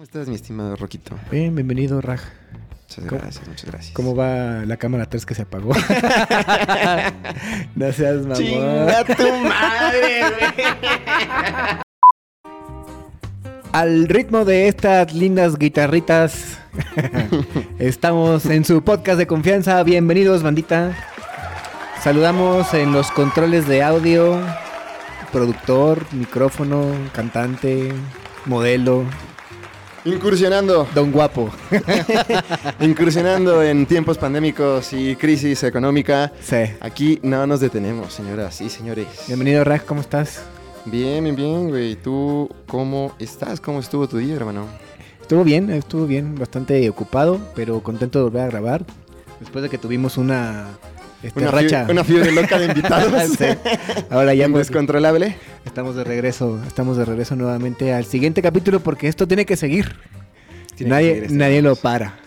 ¿Cómo estás, mi estimado Roquito? Bien, bienvenido, Raj. Muchas ¿Cómo- gracias, muchas gracias. ¿Cómo va la cámara 3 que se apagó? no seas mamón. ¡Chinga tu madre, güey! Al ritmo de estas lindas guitarritas, estamos en su podcast de confianza. Bienvenidos, bandita. Saludamos en los controles de audio, productor, micrófono, cantante, modelo, Incursionando, don guapo. incursionando en tiempos pandémicos y crisis económica. Sí. Aquí no nos detenemos, señoras y señores. Bienvenido, Raj, ¿cómo estás? Bien, bien, bien, güey. ¿Tú cómo estás? ¿Cómo estuvo tu día, hermano? Estuvo bien, estuvo bien, bastante ocupado, pero contento de volver a grabar. Después de que tuvimos una este, Una, racha. una fiebre loca de invitados. Sí. Ahora ya pues, descontrolable. estamos de regreso, estamos de regreso nuevamente al siguiente capítulo porque esto tiene que seguir. Tiene que nadie seguir este nadie lo para.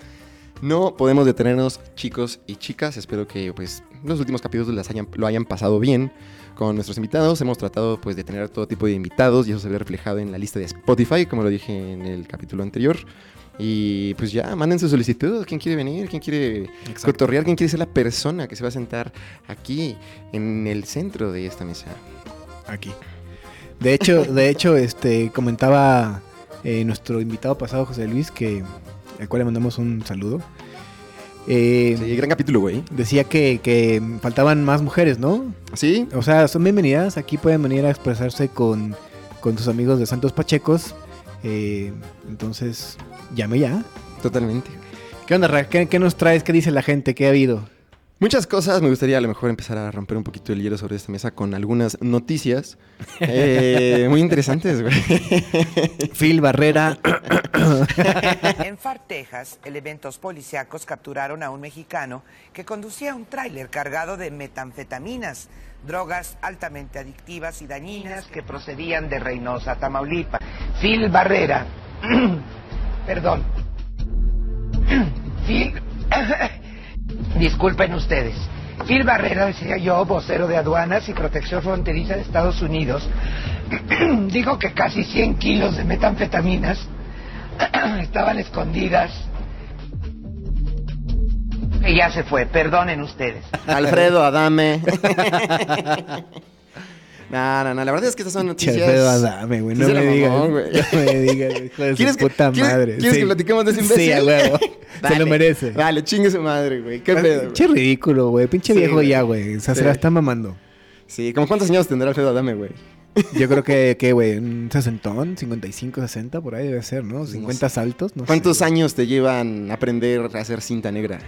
No podemos detenernos, chicos y chicas. Espero que pues los últimos capítulos las hayan, lo hayan pasado bien con nuestros invitados. Hemos tratado pues de tener todo tipo de invitados y eso se ve reflejado en la lista de Spotify, como lo dije en el capítulo anterior. Y pues ya, manden su solicitud. ¿Quién quiere venir? ¿Quién quiere cotorrear? ¿Quién quiere ser la persona que se va a sentar aquí en el centro de esta mesa? Aquí. De hecho, de hecho, este comentaba eh, nuestro invitado pasado, José Luis, que al cual le mandamos un saludo. Eh, Sí, gran capítulo, güey. Decía que, que faltaban más mujeres, ¿no? ¿Sí? O sea, son bienvenidas. Aquí pueden venir a expresarse con, con sus amigos de Santos Pachecos. Eh, entonces, llame ya. Totalmente. ¿Qué onda, Ra? ¿Qué, qué nos traes? ¿Qué dice la gente? ¿Qué ha habido? Muchas cosas, me gustaría a lo mejor empezar a romper un poquito el hielo sobre esta mesa con algunas noticias eh, muy interesantes, güey. Phil Barrera. En Far, Texas, elementos policíacos capturaron a un mexicano que conducía un tráiler cargado de metanfetaminas, drogas altamente adictivas y dañinas que procedían de Reynosa, Tamaulipas. Phil Barrera, perdón, Phil, disculpen ustedes. Phil Barrera, decía yo, vocero de aduanas y protección fronteriza de Estados Unidos, dijo que casi 100 kilos de metanfetaminas estaban escondidas. Y ya se fue, perdonen ustedes. Alfredo Adame. No, no, no, la verdad es que estas son noticias. Alfredo Adame, güey. No me digas. No me digas, hijo de su ¿Quieres que- puta madre. quieres Sí. que platiquemos de ese imbécil? Sí, a huevo. Se lo merece. Dale, chingue su madre, güey. Qué pedo. Pinche ridículo, güey. Pinche Sí, viejo ya, güey. O sea, se la está mamando. Sí, ¿como cuántos años tendrá Alfredo Adame, güey? Yo creo que, que, güey, un sesentón, 55, 60, por ahí debe ser, ¿no? 50 saltos, no ¿Cuántos sé. años te llevan a aprender a hacer cinta negra?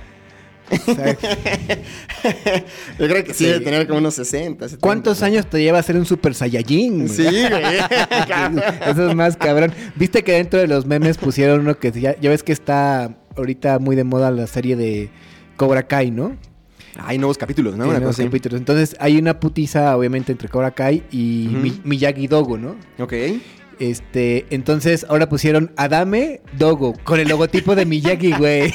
Yo creo que sí, Sí. debe tener como unos 60. 70. ¿Cuántos años te lleva a ser un super saiyajin? Sí, güey. Eso es más cabrón. Viste que dentro de los memes pusieron uno que ya, ya ves que está ahorita muy de moda la serie de Cobra Kai, ¿no? Hay nuevos capítulos, ¿no? Una nuevos cosa capítulos. Entonces hay una putiza, obviamente, entre Cobra Kai y Ujú. Mi- Miyagi Dogo, ¿no? Ok. Este, entonces ahora pusieron Adame Dogo con el logotipo de Miyagi, güey.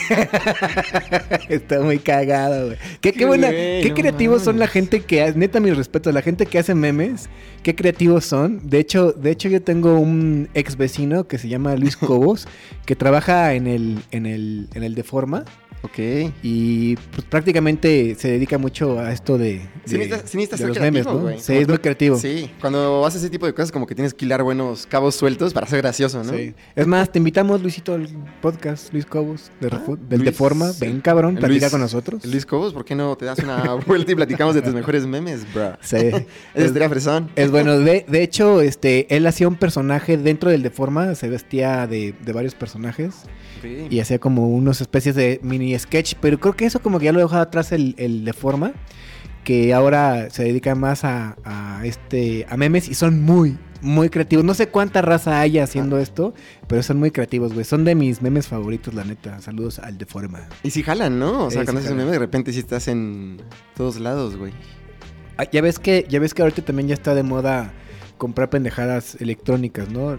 Está muy cagado, güey. Qué, qué Qué buena, güey, qué no creativos son la gente que, neta, mis respetos, la gente que hace memes, qué creativos son. De hecho, de hecho yo tengo un ex vecino que se llama Luis Cobos, que trabaja en el, en el, en el Deforma Ok. y pues prácticamente se dedica mucho a esto de, Sí de- sí los creativo, memes, ¿no? Sí, es muy creativo. Sí, cuando haces ese tipo de cosas como que tienes que hilar buenos cabos sueltos para ser gracioso, ¿no? Sí. Es más, te invitamos, Luisito, al podcast, Luis Cobos, de Ah, del Luis- Deforma. Ven, cabrón, platica Luis- con nosotros. Luis Cobos, ¿por qué no te das una vuelta y platicamos de tus mejores memes, bro? Sí. Ese es, estaría fresón. es bueno. De, de hecho, este, él hacía un personaje dentro del Deforma, se vestía de, de varios personajes Ok. y hacía como unas especies de mini sketch, pero creo que eso como que ya lo dejó atrás el, el Deforma, que ahora se dedica más a, a este a memes y son muy, muy creativos. No sé cuánta raza haya haciendo Ah. esto, pero son muy creativos, güey. Son de mis memes favoritos, la neta. Saludos al Deforma. Y si jalan, ¿no? O sea, cuando haces un meme, de repente sí estás en todos lados, güey. Ah, ya ves que ya ves que ahorita también ya está de moda comprar pendejadas electrónicas, ¿no?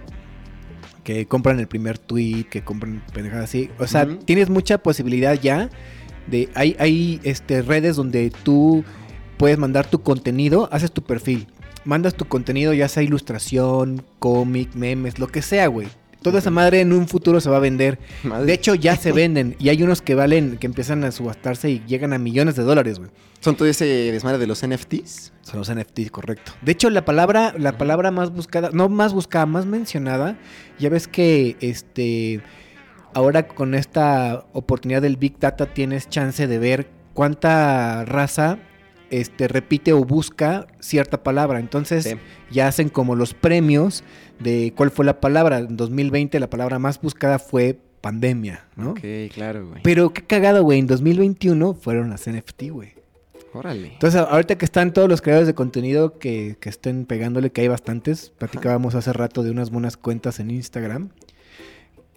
Que compran el primer tweet, que compran pendejadas así. O sea, tienes mucha posibilidad ya de hay hay este redes donde tú puedes mandar tu contenido, haces tu perfil, mandas tu contenido ya sea ilustración, cómic, memes, lo que sea, güey. Toda esa madre en un futuro se va a vender. Madre. De hecho, ya se venden. Y hay unos que valen, que empiezan a subastarse y llegan a millones de dólares, güey. Son todo ese desmadre de los NFTs. Son los NFTs, correcto. De hecho, la palabra, la palabra más buscada, no más buscada, más mencionada, ya ves que este ahora con esta oportunidad del Big Data tienes chance de ver cuánta raza este repite o busca cierta palabra. Entonces, Sí. ya hacen como los premios de cuál fue la palabra. En 2020 la palabra más buscada fue pandemia, ¿no? Ok, claro, güey. Pero qué cagado, güey. En 2021 fueron las NFT, güey. Órale. Entonces, ahorita que están todos los creadores de contenido que, que estén pegándole, que hay bastantes, platicábamos hace rato de unas buenas cuentas en Instagram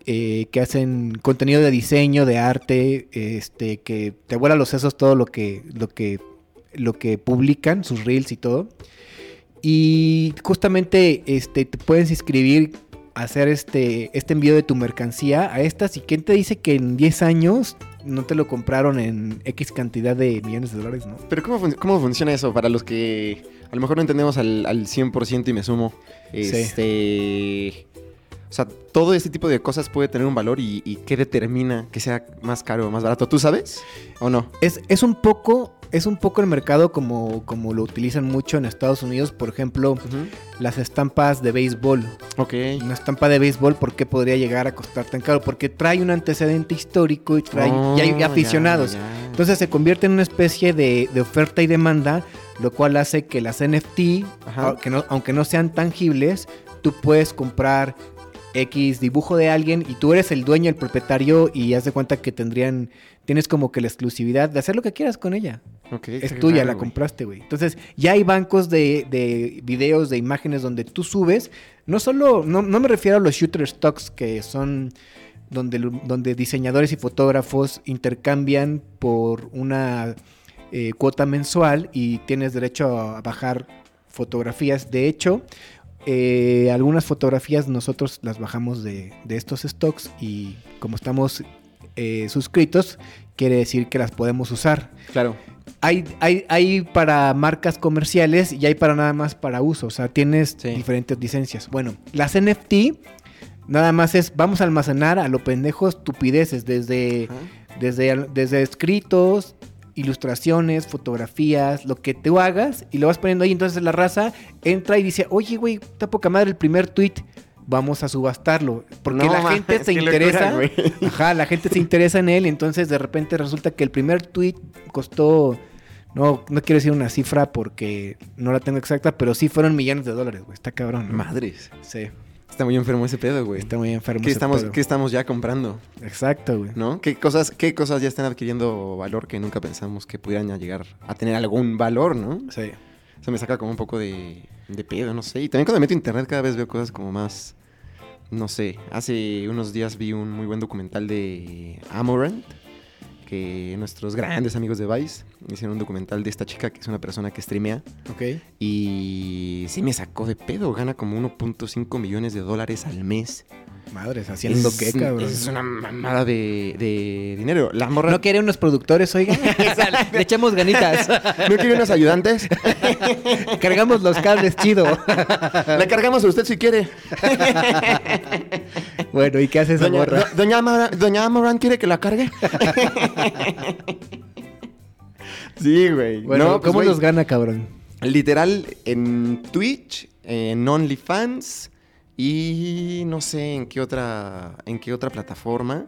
eh, que hacen contenido de diseño, de arte, este, que te vuela los sesos todo lo que, lo que, lo que publican, sus reels y todo. Y justamente este, te puedes inscribir hacer este, este envío de tu mercancía a estas. ¿Y quién te dice que en 10 años no te lo compraron en X cantidad de millones de dólares, no? Pero ¿cómo, fun- cómo funciona eso para los que a lo mejor no entendemos al, al 100% y me sumo? Este... O sea, todo este tipo de cosas puede tener un valor y, y ¿qué determina que sea más caro o más barato? ¿Tú sabes o no? Es, es un poco, es un poco el mercado como, como lo utilizan mucho en Estados Unidos, por ejemplo, las estampas de béisbol. Ok. Una estampa de béisbol, ¿por qué podría llegar a costar tan caro? Porque trae un antecedente histórico y trae Oh, hay aficionados. ya, ya. Entonces se convierte en una especie de, de oferta y demanda, lo cual hace que las NFT, Ajá. aunque no, aunque no sean tangibles, tú puedes comprar X dibujo de alguien y tú eres el dueño, el propietario y haz de cuenta que tendrían, tienes como que la exclusividad de hacer lo que quieras con ella. Es tuya, raro, la compraste, güey. Entonces, ya hay bancos de, de videos, de imágenes donde tú subes. No solo, no, no me refiero a los shooter stocks que son donde, donde diseñadores y fotógrafos intercambian por una eh, cuota mensual y tienes derecho a bajar fotografías. De hecho, eh, algunas fotografías nosotros las bajamos de, de estos stocks y como estamos eh, suscritos, quiere decir que las podemos usar. Claro. Hay, hay, hay para marcas comerciales y hay para nada más para uso. O sea, tienes Sí. diferentes licencias. Bueno, las NFT nada más es, vamos a almacenar a lo pendejo estupideces, desde, desde, desde escritos, ilustraciones, fotografías, lo que tú hagas y lo vas poniendo ahí. Entonces la raza entra y dice, oye, güey, está poca madre el primer tweet. Vamos a subastarlo. Porque No, la gente se locura, interesa. Ajá, la gente se interesa en él. y Entonces de repente resulta que el primer tweet costó. No, no quiero decir una cifra porque no la tengo exacta, pero sí fueron millones de dólares, güey. Está cabrón. ¿no? Madres. Sí, Está muy enfermo ese pedo, güey. está muy enfermo. ¿Qué ese estamos, pedo. ¿Qué estamos ya comprando? Exacto, güey. ¿No? ¿Qué cosas, ¿Qué cosas ya están adquiriendo valor que nunca pensamos que pudieran ya llegar a tener algún valor, ¿no? Sí. Eso me saca como un poco de, de pedo, no sé. Y también cuando meto internet cada vez veo cosas como más... No sé, hace unos días vi un muy buen documental de Amorant, que nuestros grandes amigos de Vice hicieron un documental de esta chica que es una persona que streamea Ok. y sí me sacó de pedo, gana como 1.5 millones de dólares al mes. Madres, haciendo es, qué, cabrón. Es una mamada de, de dinero. La morra... ¿No quiere unos productores, oiga? Le echamos ganitas. ¿No quiere unos ayudantes? Cargamos los cables chido. Le cargamos a usted si quiere. bueno, ¿y qué hace esa Doña, morra? do- doña, Amara- doña quiere que la cargue. sí, güey. Bueno, No, pues, ¿cómo güey, los gana, cabrón? Literal, en Twitch, en OnlyFans y no sé en qué otra, en qué otra plataforma.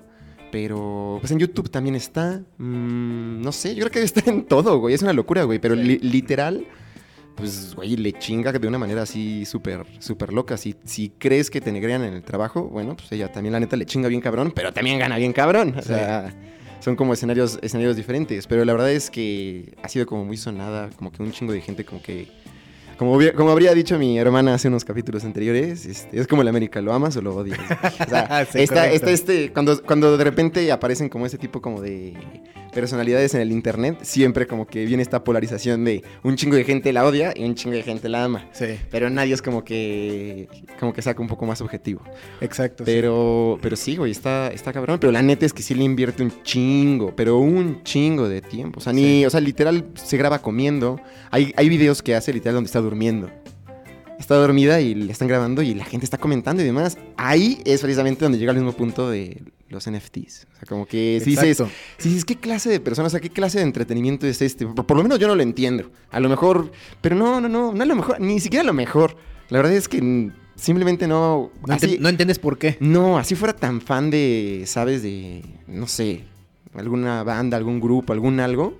Pero pues en YouTube también está. Mm, no sé, yo creo que está en todo, güey. Es una locura, güey. Pero Sí. li- literal, pues, güey, le chinga de una manera así súper, súper loca. Si, si crees que te negrean en el trabajo, bueno, pues ella también la neta le chinga bien cabrón, pero también gana bien cabrón. O Sí. sea, son como escenarios, escenarios diferentes. Pero la verdad es que ha sido como muy sonada, como que un chingo de gente como que... Como, como habría dicho mi hermana hace unos capítulos anteriores, este, es como el América, ¿lo amas o lo odias? O sea, Sí, está, este, cuando, cuando de repente aparecen como ese tipo como de personalidades en el internet, siempre como que viene esta polarización de un chingo de gente la odia y un chingo de gente la ama. Sí, Pero nadie es como que como que saca un poco más objetivo. exacto. sí. Pero pero sí, güey, está, está cabrón. Pero la neta es que sí le invierte un chingo, pero un chingo de tiempo. O sea, ni, Sí. o sea, literal se graba comiendo. Hay, hay videos que hace literal donde está durmiendo. está dormida y le están grabando y la gente está comentando y demás. Ahí es precisamente donde llega al mismo punto de los NFTs. O sea, como que si dices, Exacto. si dices, ¿qué clase de personas, o sea, qué clase de entretenimiento es este? Por, por lo menos yo no lo entiendo. A lo mejor, pero no, no, no, no es lo mejor, ni siquiera lo mejor. La verdad es que simplemente no... No, así- enten- no entiendes por qué. no, así fuera tan fan de, ¿sabes? De, no sé, alguna banda, algún grupo, algún algo.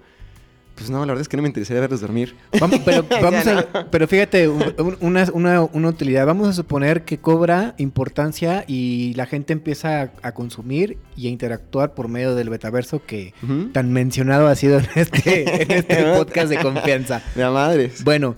Pues no, la verdad es que no me interesaría verlos dormir. Vamos, pero, vamos pero fíjate, un- un- una, una- una utilidad. Vamos a suponer que cobra importancia y la gente empieza a, a consumir y a interactuar por medio del metaverso que tan mencionado ha sido en este, en este podcast de confianza. De a madres. Bueno,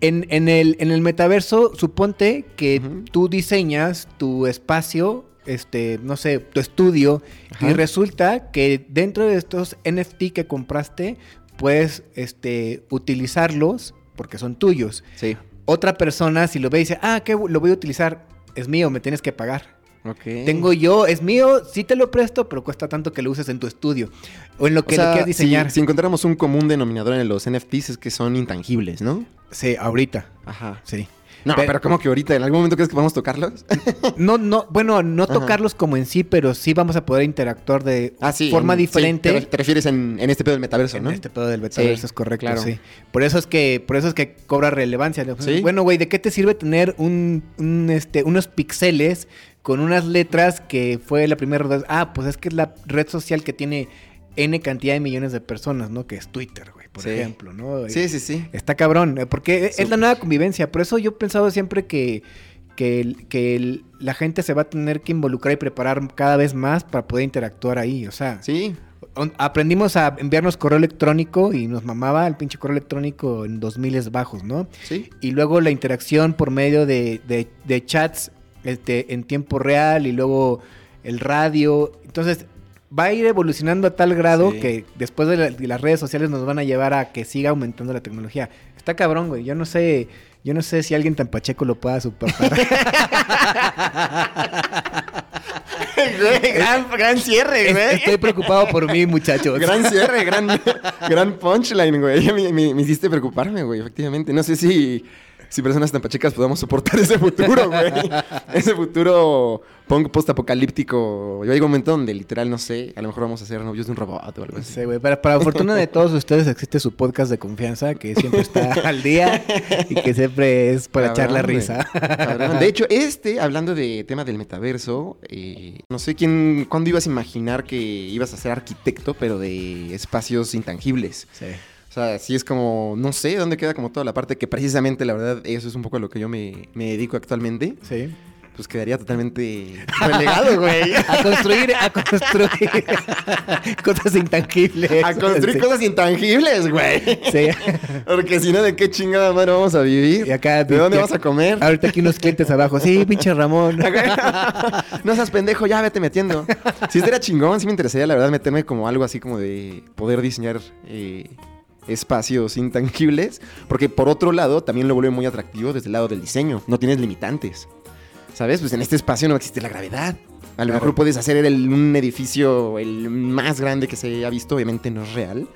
en, en el, en el metaverso, suponte que tú diseñas tu espacio, este, no sé, tu estudio, Ajá. y resulta que dentro de estos NFT que compraste, puedes este, utilizarlos porque son tuyos. Sí. Otra persona, si lo ve, dice, ah, ¿qué lo voy a utilizar? Es mío, me tienes que pagar. Ok. Tengo yo, es mío, sí te lo presto, pero cuesta tanto que lo uses en tu estudio. O en lo O que sea, le quieras diseñar. Si, si encontráramos un común denominador en los NFTs es que son intangibles, ¿no? Sí, ahorita, Ajá. sí. No, Pero- pero, ¿cómo que ahorita? ¿En algún momento crees que vamos a tocarlos? No, no, bueno, no Ajá. tocarlos como en sí, pero sí vamos a poder interactuar de ah, sí. forma en- sí, diferente. te, re- te refieres en, en este pedo del metaverso, en ¿no? este pedo del metaverso Sí, es correcto, claro. sí. Por eso es que, por eso es que cobra relevancia. Sí. Bueno, güey, ¿de qué te sirve tener un, un, este, unos pixeles con unas letras que fue la primera red? Ah, pues es que es la red social que tiene N cantidad de millones de personas, ¿no? Que es Twitter, güey, por Sí. ejemplo, ¿no? Sí, sí, sí. Está cabrón, eh, porque es la nueva convivencia. Por eso yo he pensado siempre que, que, que la gente se va a tener que involucrar y preparar cada vez más para poder interactuar ahí. O sea, Sí. aprendimos a enviarnos correo electrónico y nos mamaba el pinche correo electrónico en 2000 bajos, ¿no? Sí. Y luego la interacción por medio de, de- de chats este, en tiempo real y luego el radio. Entonces, va a ir evolucionando a tal grado Sí. que después de, la- de las redes sociales nos van a llevar a que siga aumentando la tecnología. Está cabrón, güey. Yo no sé, yo no sé si alguien tan pacheco lo pueda superar. gran, gran cierre, Es- güey. Estoy preocupado por mí, muchachos. Gran cierre, gran, gran punchline, güey. Me, me- me hiciste preocuparme, güey, efectivamente. No sé si, si personas tan pachecas podamos soportar ese futuro, güey. Ese futuro punk post-apocalíptico. Yo hay un momento donde literal, no sé, a lo mejor vamos a ser novios de un robot o algo así. sé, güey. Para, para fortuna de todos ustedes existe su podcast de confianza que siempre está al día y que siempre es para echar la risa. Cabrón. De hecho, este, hablando de tema del metaverso, eh, no sé quién, cuándo ibas a imaginar que ibas a ser arquitecto, pero de espacios intangibles. Sí. O sea, sí es como, no sé dónde queda como toda la parte que precisamente, la verdad, eso es un poco a lo que yo me, me dedico actualmente. Sí. Pues quedaría totalmente relegado, güey. A construir, a construir cosas intangibles. A construir Sí. cosas intangibles, güey. Sí. Porque si no, ¿de qué chingada madre vamos a vivir? Y acá, ¿De dónde vas a comer? Ahorita aquí unos clientes abajo. Sí, pinche Ramón. no seas pendejo, ya vete metiendo. Si este era chingón, sí me interesaría, la verdad, meterme como algo así como de poder diseñar eh, espacios intangibles. Porque por otro lado, también lo vuelve muy atractivo desde el lado del diseño. No tienes limitantes. ¿Sabes? Pues en este espacio no existe la gravedad. A lo Claro. mejor puedes hacer el- un edificio el más grande que se ha visto, obviamente no es real.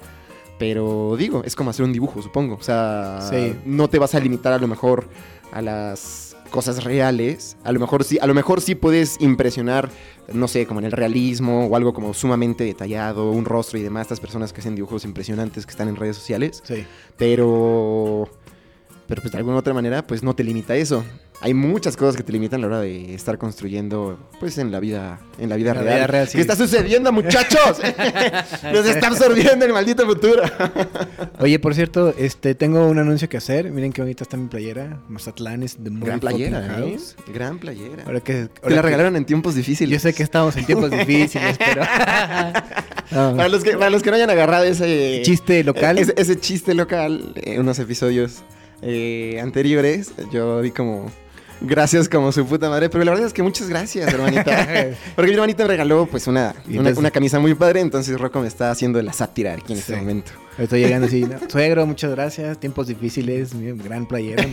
Pero digo, es como hacer un dibujo, supongo. O sea, Sí. no te vas a limitar a lo mejor a las cosas reales. A lo mejor sí, a lo mejor sí puedes impresionar, no sé, como en el realismo o algo como sumamente detallado, un rostro y demás, estas personas que hacen dibujos impresionantes que están en redes sociales. Sí. Pero. Pero pues de alguna otra manera, pues no te limita eso. Hay muchas cosas que te limitan a la hora de estar construyendo, pues en la vida, en la vida La real. vida real, sí. ¿Qué está sucediendo, muchachos? Nos está absorbiendo el maldito futuro. Oye, por cierto, este, tengo un anuncio que hacer. Miren qué bonita está mi playera. Mazatlán es de Gran playera, ¿eh? Gran playera. Ahora que, ahora la regalaron en tiempos difíciles. Yo sé que estamos en tiempos difíciles, pero. No. Para los, que, para los que no hayan agarrado ese Chiste local. Ese, ese chiste local en unos episodios eh, anteriores, yo di como gracias como su puta madre, pero la verdad es que muchas gracias, hermanita. Porque mi hermanita me regaló pues una, una, camisa muy padre, entonces Rocco me está haciendo la sátira aquí en este momento. Estoy llegando así. ¿no? Suegro, muchas gracias. Tiempos difíciles. Gran playera.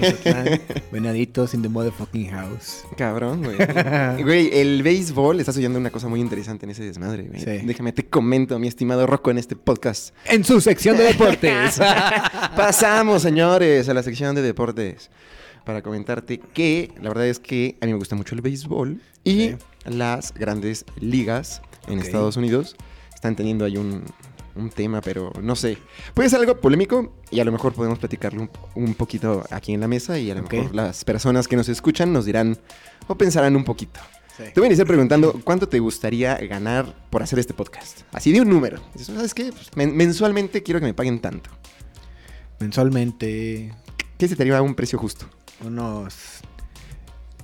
Venaditos in the motherfucking house. Cabrón, güey. Güey, el béisbol está sucediendo una cosa muy interesante en ese desmadre, güey. Sí. Déjame te comento, mi estimado Rocco, en este podcast. En su sección de deportes. Pasamos, señores, a la sección de deportes. Para comentarte que la verdad es que a mí me gusta mucho el béisbol y las grandes ligas en. Estados Unidos están teniendo ahí un, un tema, pero no sé. Puede ser algo polémico y a lo mejor podemos platicarlo un, un poquito aquí en la mesa y a lo mejor las personas que nos escuchan nos dirán o pensarán un poquito. Sí. Te voy a iniciar preguntando cuánto te gustaría ganar por hacer este podcast. Así de un número. ¿Sabes qué? Pues, men- mensualmente quiero que me paguen tanto. Mensualmente ¿Qué se te haría un precio justo? Unos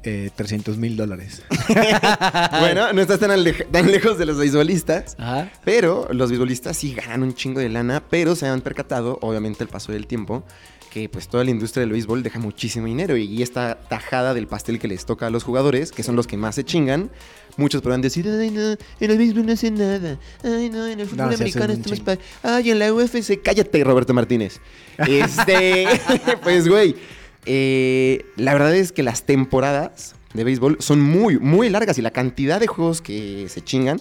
eh, 300 mil dólares. bueno, no estás tan, tan lejos de los beisbolistas. Ajá. Pero los beisbolistas sí ganan un chingo de lana, pero se han percatado, obviamente, el paso del tiempo, que pues toda la industria del béisbol deja muchísimo dinero y esta tajada del pastel que les toca a los jugadores, que son los que más se chingan, muchos podrán decir, ay no, en el béisbol no hace nada, ay no, en el fútbol hacen americano chingo. pa- ay en la UFC, cállate Roberto Martínez. Este, pues güey, eh, la verdad es que las temporadas de béisbol son muy, muy largas y la cantidad de juegos que se chingan,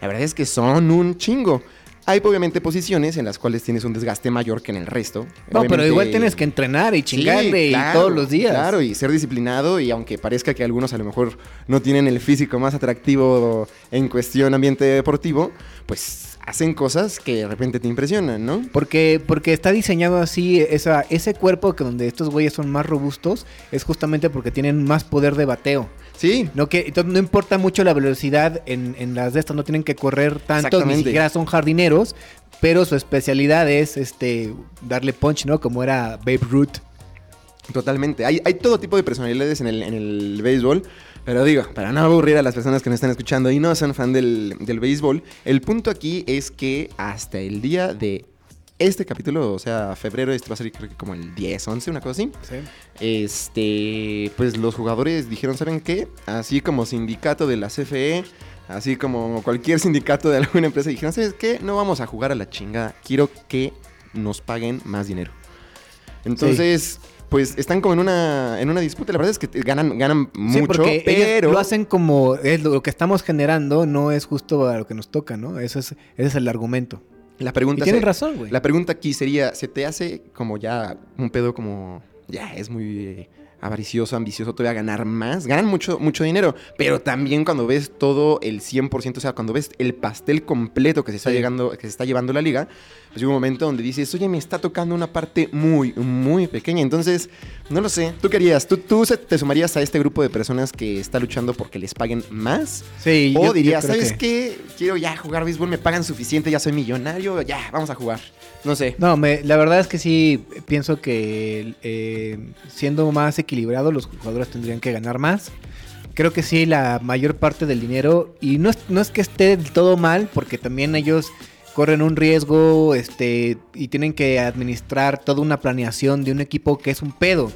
la verdad es que son un chingo. Hay obviamente posiciones en las cuales tienes un desgaste mayor que en el resto. No, pero igual tienes que entrenar y Sí, chingarle y todos los días. Claro, y ser disciplinado y aunque parezca que algunos a lo mejor no tienen el físico más atractivo en cuestión ambiente deportivo, pues hacen cosas que de repente te impresionan, ¿no? Porque, porque está diseñado así, esa, ese cuerpo que donde estos güeyes son más robustos, es justamente porque tienen más poder de bateo. Sí, No, que, entonces no importa mucho la velocidad en, en las de estas, no tienen que correr tanto, ni siquiera son jardineros, pero su especialidad es este darle punch, ¿no? Como era Babe Ruth. Totalmente. Hay, hay todo tipo de personalidades en el, en el béisbol. Pero digo, para no aburrir a las personas que nos están escuchando y no son fan del, del béisbol, el punto aquí es que hasta el día de este capítulo, o sea, febrero, este va a ser creo que como el 10, 11, una cosa así. Este, pues los jugadores dijeron, ¿saben qué? Así como sindicato de la CFE, así como cualquier sindicato de alguna empresa, dijeron, ¿sabes qué? No vamos a jugar a la chingada. Quiero que nos paguen más dinero. Entonces, pues están como en una, en una disputa. La verdad es que te- ganan, ganan Sí, mucho, porque pero... lo hacen como es lo, lo que estamos generando no es justo a lo que nos toca, ¿no? Eso es, ese es el argumento. La Y pregunta, tienes se- razón, güey. la pregunta aquí sería, ¿se te hace como ya un pedo como... Ya, es muy eh, avaricioso, ambicioso, todavía ganar más? Ganan mucho, mucho dinero, pero también cuando ves todo el 100%, o sea, cuando ves el pastel completo que se está, Sí. llegando, que se está llevando la liga, pues llega un momento donde dices, oye, me está tocando una parte muy, muy pequeña. Entonces, no lo sé. ¿Tú querías? ¿Tú, tú te sumarías a este grupo de personas que está luchando porque les paguen más? Sí, O yo- dirías, ¿sabes que- qué? Quiero ya jugar béisbol, me pagan suficiente, ya soy millonario, ya, vamos a jugar. No sé. No, me- la verdad es que sí pienso que eh, siendo más equilibrado los jugadores tendrían que ganar más. Creo que sí, la mayor parte del dinero, y no es, no es que esté del todo mal, porque también ellos corren un riesgo este, y tienen que administrar toda una planeación de un equipo que es un pedo.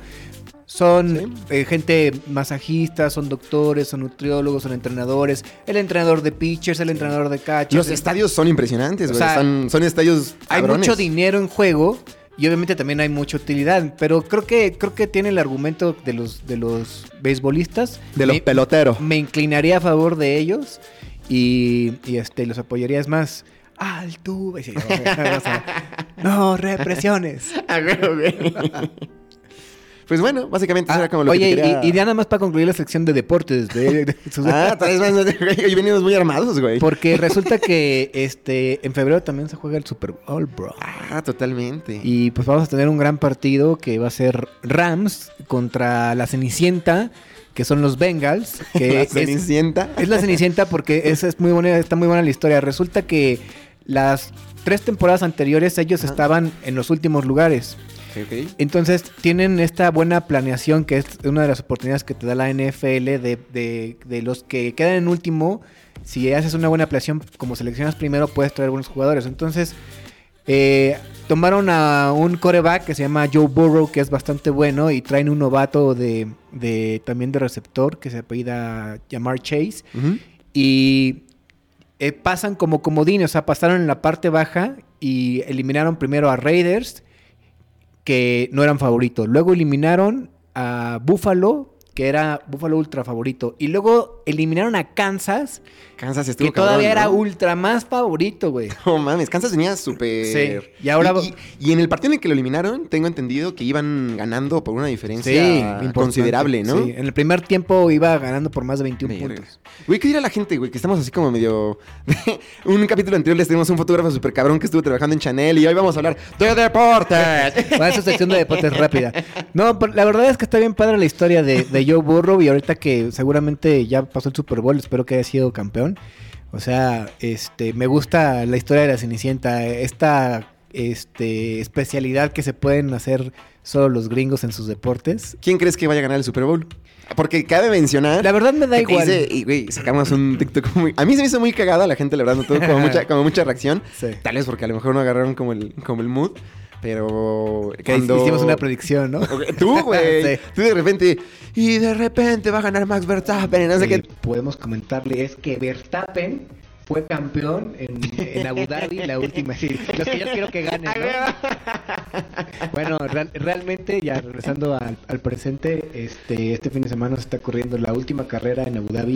Son Sí. eh, gente masajistas, son doctores, son nutriólogos, son entrenadores, el entrenador de pitchers, el entrenador de catchers. Los estadios son impresionantes, O güey. sea, Están- son estadios hay mucho dinero en juego y obviamente también hay mucha utilidad, pero creo que creo que tiene el argumento de los de los beisbolistas De los peloteros. me inclinaría a favor de ellos y, y, este los apoyaría es más alto, sí, o sea, no represiones. Ah, pues bueno, básicamente eso Ah, era como lo oye, que te quería... y, y ya nada más para concluir la sección de deportes de- de- Ah, traes más... güey, Hoy venimos muy armados, güey. porque resulta que este en febrero también se juega el Super Bowl, bro. Ah, totalmente. Y pues vamos a tener un gran partido que va a ser Rams contra la Cenicienta, que son los Bengals. Que La es, Cenicienta. es la Cenicienta porque esa es muy buena, está muy buena la historia. Resulta que las tres temporadas anteriores ellos estaban en los últimos lugares. Entonces tienen esta buena planeación que es una de las oportunidades que te da la NFL de, de- de los que quedan en último. Si haces una buena planeación como seleccionas primero puedes traer buenos jugadores. Entonces eh, tomaron a un coreback que se llama Joe Burrow que es bastante bueno y traen un novato de, de- también de receptor que se apellida Jamar Chase y eh, pasan como comodines, o sea, pasaron en la parte baja y eliminaron primero a Raiders, que no eran favoritos. Luego eliminaron a Buffalo que era Buffalo ultra favorito. Y luego eliminaron a Kansas, Kansas estuvo que todavía era ultra más favorito, güey. No mames, Kansas venía súper. Sí, y ahora- Y, y- y en el partido en el que lo eliminaron, tengo entendido que iban ganando por una diferencia considerable, ¿no? Sí, en el primer tiempo iba ganando por más de 21 Verga. puntos. Güey, ¿qué dirá la gente, güey? Que estamos así como medio. un capítulo anterior les tenemos un fotógrafo súper cabrón que estuvo trabajando en Chanel y hoy vamos a hablar de deportes. Va a su sección de deportes rápida. No, pero la verdad es que está bien padre la historia de, de Joe Burrow y ahorita que seguramente ya pasó el Super Bowl, espero que haya sido campeón. O sea, este, me gusta la historia de la Cenicienta, esta este, especialidad que se pueden hacer solo los gringos en sus deportes. ¿Quién crees que vaya a ganar el Super Bowl? Porque cabe mencionar. La verdad me da igual. dice- y, sacamos un TikTok muy. A mí se me hizo muy cagado, la gente, la verdad, no tuvo como mucha, como mucha reacción. Sí. Tal vez porque a lo mejor no agarraron como el, como el mood. Pero. Cuando- hicimos una predicción, ¿no? Tú, güey. Sí. Tú de repente. Y de repente va a ganar Max Verstappen. y No sé que qué. podemos comentarle es que Verstappen fue campeón en, en Abu Dhabi la última sí, los que yo quiero que ganen ¿no? bueno real- realmente ya regresando al, al presente este este fin de semana se está corriendo la última carrera en Abu Dhabi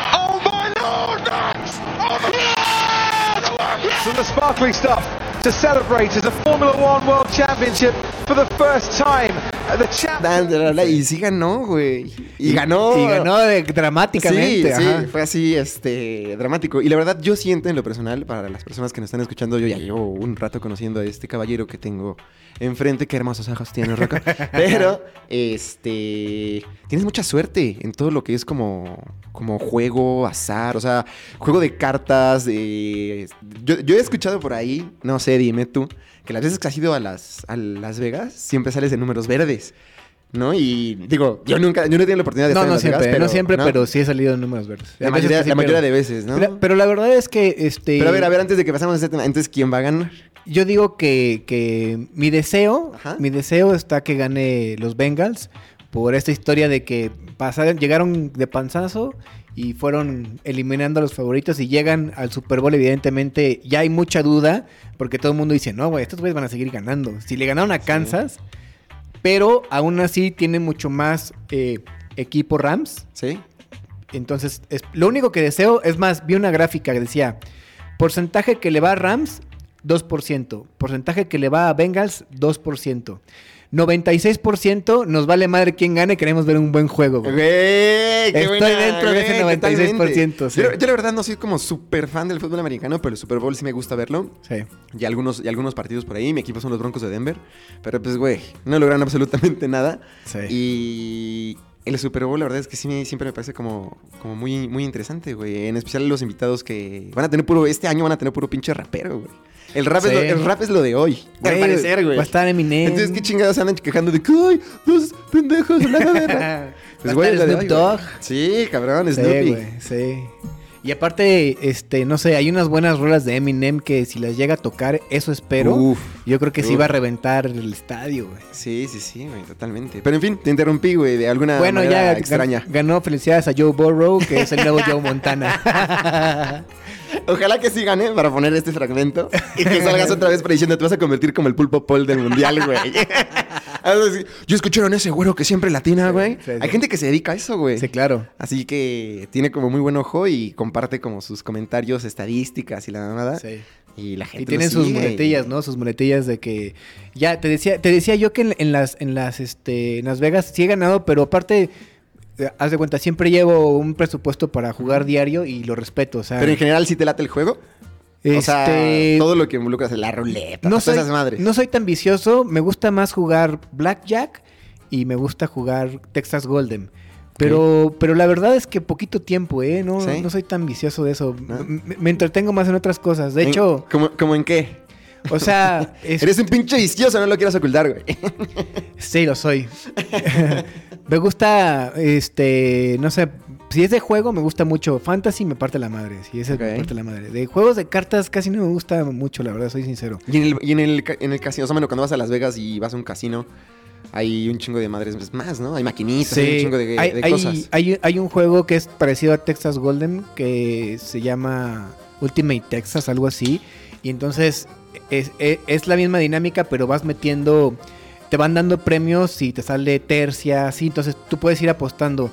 Some of the sparkling stuff to celebrate as a Formula One World Championship for the first time. The champ. Y sí ganó, güey. Y ganó. y ganó de- dramáticamente Sí, sí, fue así, este, dramático. Y la verdad, yo siento en lo personal, para las personas que nos están escuchando, yo ya llevo un rato conociendo a este caballero que tengo enfrente. Qué hermosos ojos tiene, Rocco. Pero, este, tienes mucha suerte en todo lo que es como, como juego, azar, o sea, juego de cartas. de- yo, yo he escuchado por ahí, no sé, dime tú, que las veces que has ido a Las, a Las Vegas, siempre sales en números verdes. ¿No? Y digo, yo nunca, yo no he tenido la oportunidad de no estar en no siempre Vegas, pero, no siempre ¿no? pero sí he salido en números verdes La mayoría, que sí, la mayoría pero- de veces, ¿no? pero, pero la verdad es que este Pero a ver, a ver, antes de que pasemos a ese tema, entonces, ¿quién va a ganar? Yo digo que, que mi deseo, Ajá. mi deseo está que gane los Bengals por esta historia de que pasaron, llegaron de panzazo y fueron eliminando a los favoritos y llegan al Super Bowl, evidentemente ya hay mucha duda porque todo el mundo dice, no, güey, estos güeyes van a seguir ganando. Si le ganaron a Kansas, pero aún así tiene mucho más eh, equipo Rams. ¿Sí? Entonces, es, lo único que deseo, es más, vi una gráfica que decía, porcentaje que le va a Rams, 2%. Porcentaje que le va a Bengals, 2%. 96% nos vale madre quién gane, queremos ver un buen juego. güey. Güey, qué Estoy buena, dentro de ese güey, 96%, totalmente. sí. Yo, yo la verdad no soy como súper fan del fútbol americano, pero el Super Bowl sí me gusta verlo. Sí. Y algunos, y algunos partidos por ahí. Mi equipo son los Broncos de Denver. Pero pues, güey, no lograron absolutamente nada. Sí. Y el Super Bowl, la verdad es que sí me, siempre me parece como, como muy, muy interesante, güey. En especial los invitados que van a tener puro, este año van a tener puro pinche rapero, güey. El rap, es, Sí. lo, el rap es lo de hoy, al parecer, güey. Va a estar Eminem. Entonces, ¿qué chingados se andan quejando de que, ay, dos pendejos, nada de rap"? Va a güey, es de Snoop. Dogg. Sí, cabrón, Sí, Snoopy. güey, sí. Y aparte, este, no sé, hay unas buenas rolas de Eminem que si las llega a tocar, eso espero. Uf, yo creo que sí uf. va a reventar el estadio, güey. Sí, sí, sí, güey, totalmente. Pero en fin, te interrumpí, güey, de alguna Bueno, manera ya extraña. gan- ganó felicidades a Joe Burrow, que es el nuevo Joe Montana. Ojalá que sí gane para poner este fragmento y que salgas otra vez para diciendo te vas a convertir como el pulpo Paul del mundial, güey. Yo escucharon ese güero que siempre latina, güey. sí, Hay sí. gente que se dedica a eso, güey. sí, claro. Así que tiene como muy buen ojo y comparte como sus comentarios, estadísticas y la nada. Sí. Y la gente Y tienen sus muletillas, ¿no? Sus muletillas de que ya te decía, te decía yo que en, en las en las este en Las Vegas sí he ganado, pero aparte haz de cuenta, siempre llevo un presupuesto para jugar diario y lo respeto, o sea, Pero en general sí te late el juego. O sea, este, todo lo que involucra la ruleta, no soy, esas madres. no soy tan vicioso, me gusta más jugar Blackjack y me gusta jugar Texas Golden. Pero, pero la verdad es que poquito tiempo, ¿eh? No, ¿Sí? no soy tan vicioso de eso. ¿No? M- Me, me entretengo más en otras cosas. De En- hecho, ¿Cómo, cómo en qué? O sea, es- Eres un pinche vicioso, no lo quieras ocultar, güey. sí, lo soy. me gusta, este, no sé, si es de juego me gusta mucho. Fantasy me parte la madre, si es de- me parte la madre. De juegos de cartas casi no me gusta mucho, la verdad, soy sincero. Y en el, y en el, en el casino, o sea, bueno, cuando vas a Las Vegas y vas a un casino, hay un chingo de madres más, ¿no? Hay maquinitas, hay un chingo de, hay, de hay- cosas. hay- hay un juego que es parecido a Texas Golden que se llama Ultimate Texas, algo así. Y entonces es, es- es la misma dinámica, pero vas metiendo, te van dando premios y te sale tercia, así. Entonces tú puedes ir apostando.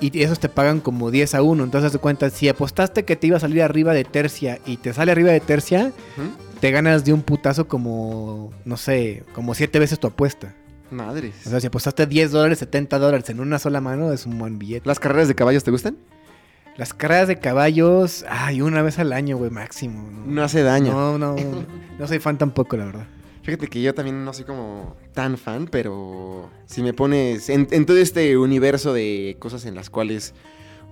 y esos te pagan como 10 a 1. Entonces, de cuenta, si apostaste que te iba a salir arriba de tercia y te sale arriba de tercia, te ganas de un putazo como, no sé, como 7 veces tu apuesta. Madres. O sea, si apostaste 10 dólares, 70 dólares en una sola mano, es un buen billete. ¿Las carreras de caballos te gustan? Las carreras de caballos, ay, una vez al año, güey, máximo. No hace daño. No, no, no soy fan tampoco, la verdad. Fíjate que yo también no soy como tan fan, pero si me pones en, en todo este universo de cosas en las cuales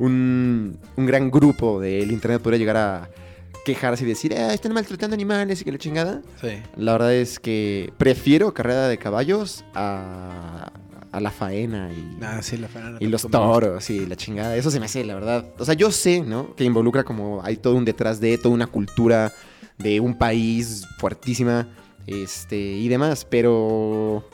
un, un gran grupo del internet podría llegar a quejarse y decir, ah, están maltratando animales y que la chingada. Sí. La verdad es que prefiero carrera de caballos a, a la faena y, Ah, sí, la fan. y los toros y la chingada. Eso se me hace, la verdad. O sea, yo sé, ¿no? Que involucra como hay todo un detrás de, toda una cultura de un país fuertísima este y demás, pero...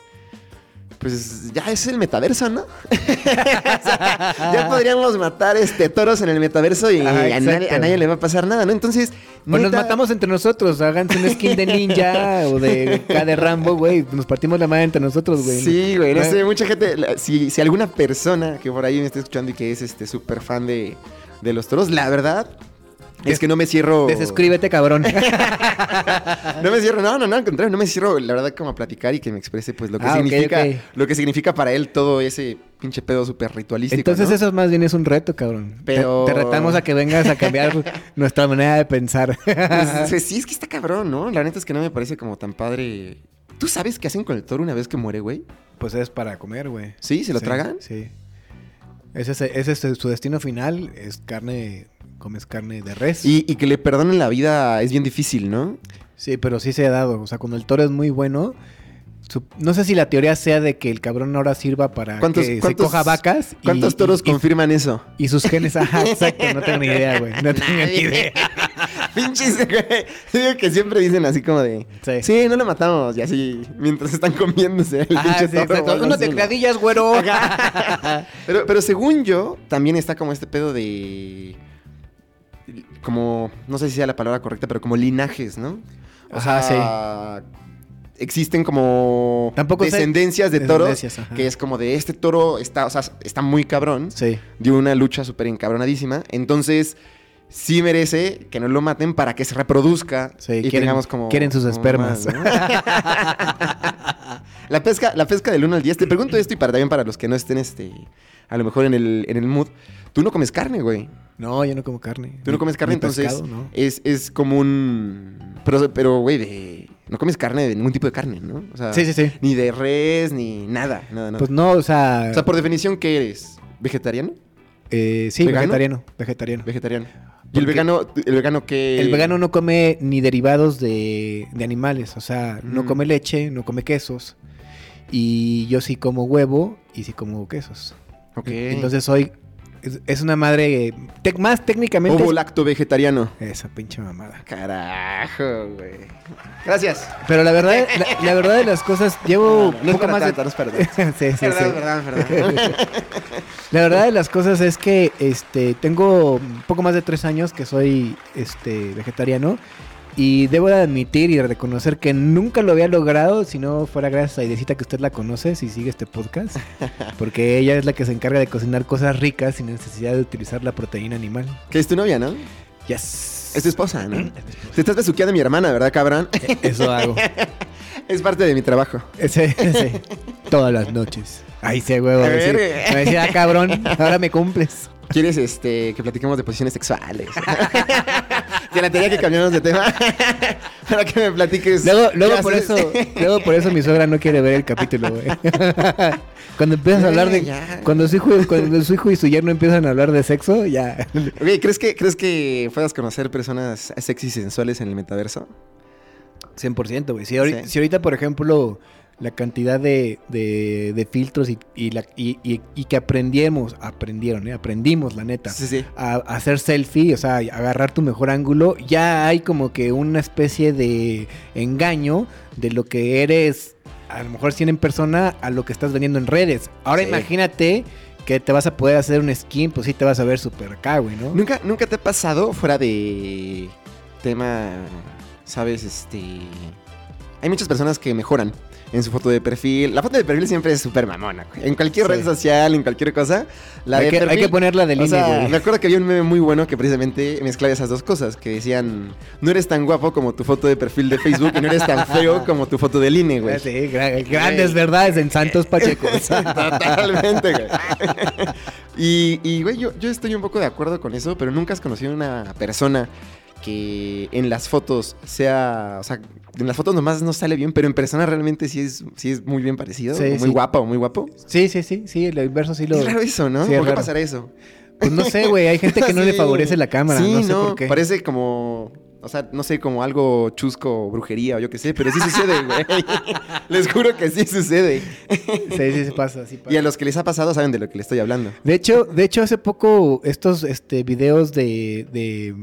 Pues ya es el metaverso, ¿no? O sea, ya podríamos matar este toros en el metaverso y Ajá, a, nadie, exacto. a nadie le va a pasar nada, ¿no? Entonces, Pues nos neta- matamos entre nosotros, háganse un skin de ninja o de K de Rambo, güey. Nos partimos la madre entre nosotros, güey. Sí, güey, no sé, mucha gente, si, si alguna persona que por ahí me esté escuchando y que es este súper fan de, de los toros, la verdad es que no me cierro... Desescríbete, cabrón. No me cierro, no, no, no, al contrario, no me cierro, la verdad, como a platicar y que me exprese, pues, lo que Ah, significa, lo que significa para él todo ese pinche pedo súper ritualístico, Entonces ¿no? eso más bien es un reto, cabrón. Te- Pero- Te, retamos a que vengas a cambiar nuestra manera de pensar. Pues, pues, sí, es que está cabrón, ¿no? La neta es que no me parece como tan padre... ¿Tú sabes qué hacen con el toro una vez que muere, güey? pues es para comer, güey. ¿Sí? ¿Se lo tragan? Sí. Ese es, ese es su destino final, es carne, comes carne de res. Y, y que le perdonen la vida es bien difícil, ¿no? Sí, pero sí se ha dado. O sea, cuando el toro es muy bueno. su- no sé si la teoría sea de que el cabrón ahora sirva para ¿Cuántos- que se cuántos- coja vacas. y- ¿Cuántos toros y, confirman eso? y sus genes. Ajá, exacto. No tengo ni idea, güey. No tengo ni idea. Pinches, güey. Digo que siempre dicen así como de... Sí. Sí, no lo matamos. Y así, mientras están comiéndose el Ajá, pinche sí, toro. exacto. o algo Unos de así, ¿no? criadillas, güero. pero, pero según yo, también está como este pedo de... Como, no sé si sea la palabra correcta, pero como linajes, ¿no? O Ajá, sea, existen como Tampoco sé- descendencias de toros Descendencias, que es como de este toro está, o sea, está muy cabrón Sí. dio una lucha súper encabronadísima. Entonces, sí merece que no lo maten para que se reproduzca Sí, y quieren- tengamos como. quieren sus como espermas. más, ¿no? la, pesca, la pesca del 1 al 10. Te pregunto esto y para, también para los que no estén este, a lo mejor en el, en el mood. Tú no comes carne, güey. No, yo no como carne. Tú no comes carne, ni entonces pescado, ¿no? es, es como un. Pero, pero, güey, de. No comes carne de ningún tipo de carne, ¿no? O sea, Sí, sí, sí. Ni de res, ni nada, nada, nada. Pues no, o sea. o sea, por definición, ¿qué eres? ¿Vegetariano? eh, sí, ¿vegano? vegetariano. Vegetariano. Vegetariano. ¿Y el vegano, el vegano qué? El vegano no come ni derivados de, de animales, o sea, no Mm. come leche, no come quesos. Y yo sí como huevo y sí como quesos. Ok. Entonces soy. Es, es una madre. tec- más técnicamente. Ovo lacto vegetariano. esa pinche mamada. Carajo, güey. Gracias. Pero la verdad, la, la verdad de las cosas, llevo No es poco para más tanto, de. no sí, sí, Perdón, sí. perdón, perdón. La verdad de las cosas es que este tengo un poco más de tres años que soy este vegetariano y debo de admitir y reconocer que nunca lo había logrado si no fuera gracias a Idecita que usted la conoce si sigue este podcast porque ella es la que se encarga de cocinar cosas ricas sin necesidad de utilizar la proteína animal. que es tu novia, ¿no? Yes. Es tu esposa, ¿no? Te estás besuqueando a mi hermana, ¿verdad, cabrón? Eso hago. es parte de mi trabajo. Ese, ese. Todas las noches. Ahí se huevo. Me decía, "Ah, cabrón, ahora me cumples. ¿Quieres este, que platiquemos de posiciones sexuales? que la tenía que cambiarnos de tema. Para que me platiques. Luego, luego por haces. eso, luego por eso mi suegra no quiere ver el capítulo, güey. cuando empiezas a hablar de, Ya. cuando su hijo, cuando su hijo y su yerno empiezan a hablar de sexo, ya. Oye, ¿crees que, ¿crees que puedas conocer personas sexy y sensuales en el metaverso? 100%, güey. Si, ahorita, Sí. si ahorita, por ejemplo, la cantidad de, de, de filtros y, y, la, y, que aprendimos, aprendieron, ¿eh? aprendimos, la neta. Sí, sí. a, a hacer selfie, o sea, agarrar tu mejor ángulo, ya hay como que una especie de engaño de lo que eres, a lo mejor si en persona, a lo que estás vendiendo en redes. Ahora Sí. imagínate que te vas a poder hacer un skin, pues sí te vas a ver súper acá, güey, ¿no? ¿Nunca, ¿Nunca te ha pasado fuera de tema, sabes, este... Hay muchas personas que mejoran en su foto de perfil. La foto de perfil siempre es súper mamona, güey. En cualquier Sí. red social, en cualquier cosa. La Hay de que- hay que ponerla de o línea, sea, güey. Me acuerdo que había un meme muy bueno que precisamente mezclaba esas dos cosas. Que decían, no eres tan guapo como tu foto de perfil de Facebook y no eres tan feo como tu foto de INE, güey. Sí, gra- grandes verdades en Santos Pacheco. Totalmente, güey. y, y, güey, yo, yo estoy un poco de acuerdo con eso, pero nunca has conocido una persona que en las fotos sea, o sea, en las fotos nomás no sale bien, pero en persona realmente sí es, sí es muy bien parecido, Sí, muy sí. guapa o muy guapo. Sí, sí, sí, sí, el inverso sí lo... Es raro eso, ¿no? Sí, es ¿Por qué raro. pasará eso? Pues no sé, güey, hay gente que no le favorece la cámara, Sí, no sé por qué. Parece como, o sea, no sé, como algo chusco, brujería o yo qué sé, pero sí sucede, güey. Les juro que sí sucede. Sí, sí, sí pasa, sí pasa. Y a los que les ha pasado saben de lo que les estoy hablando. De hecho, de hecho hace poco estos este, videos de, de-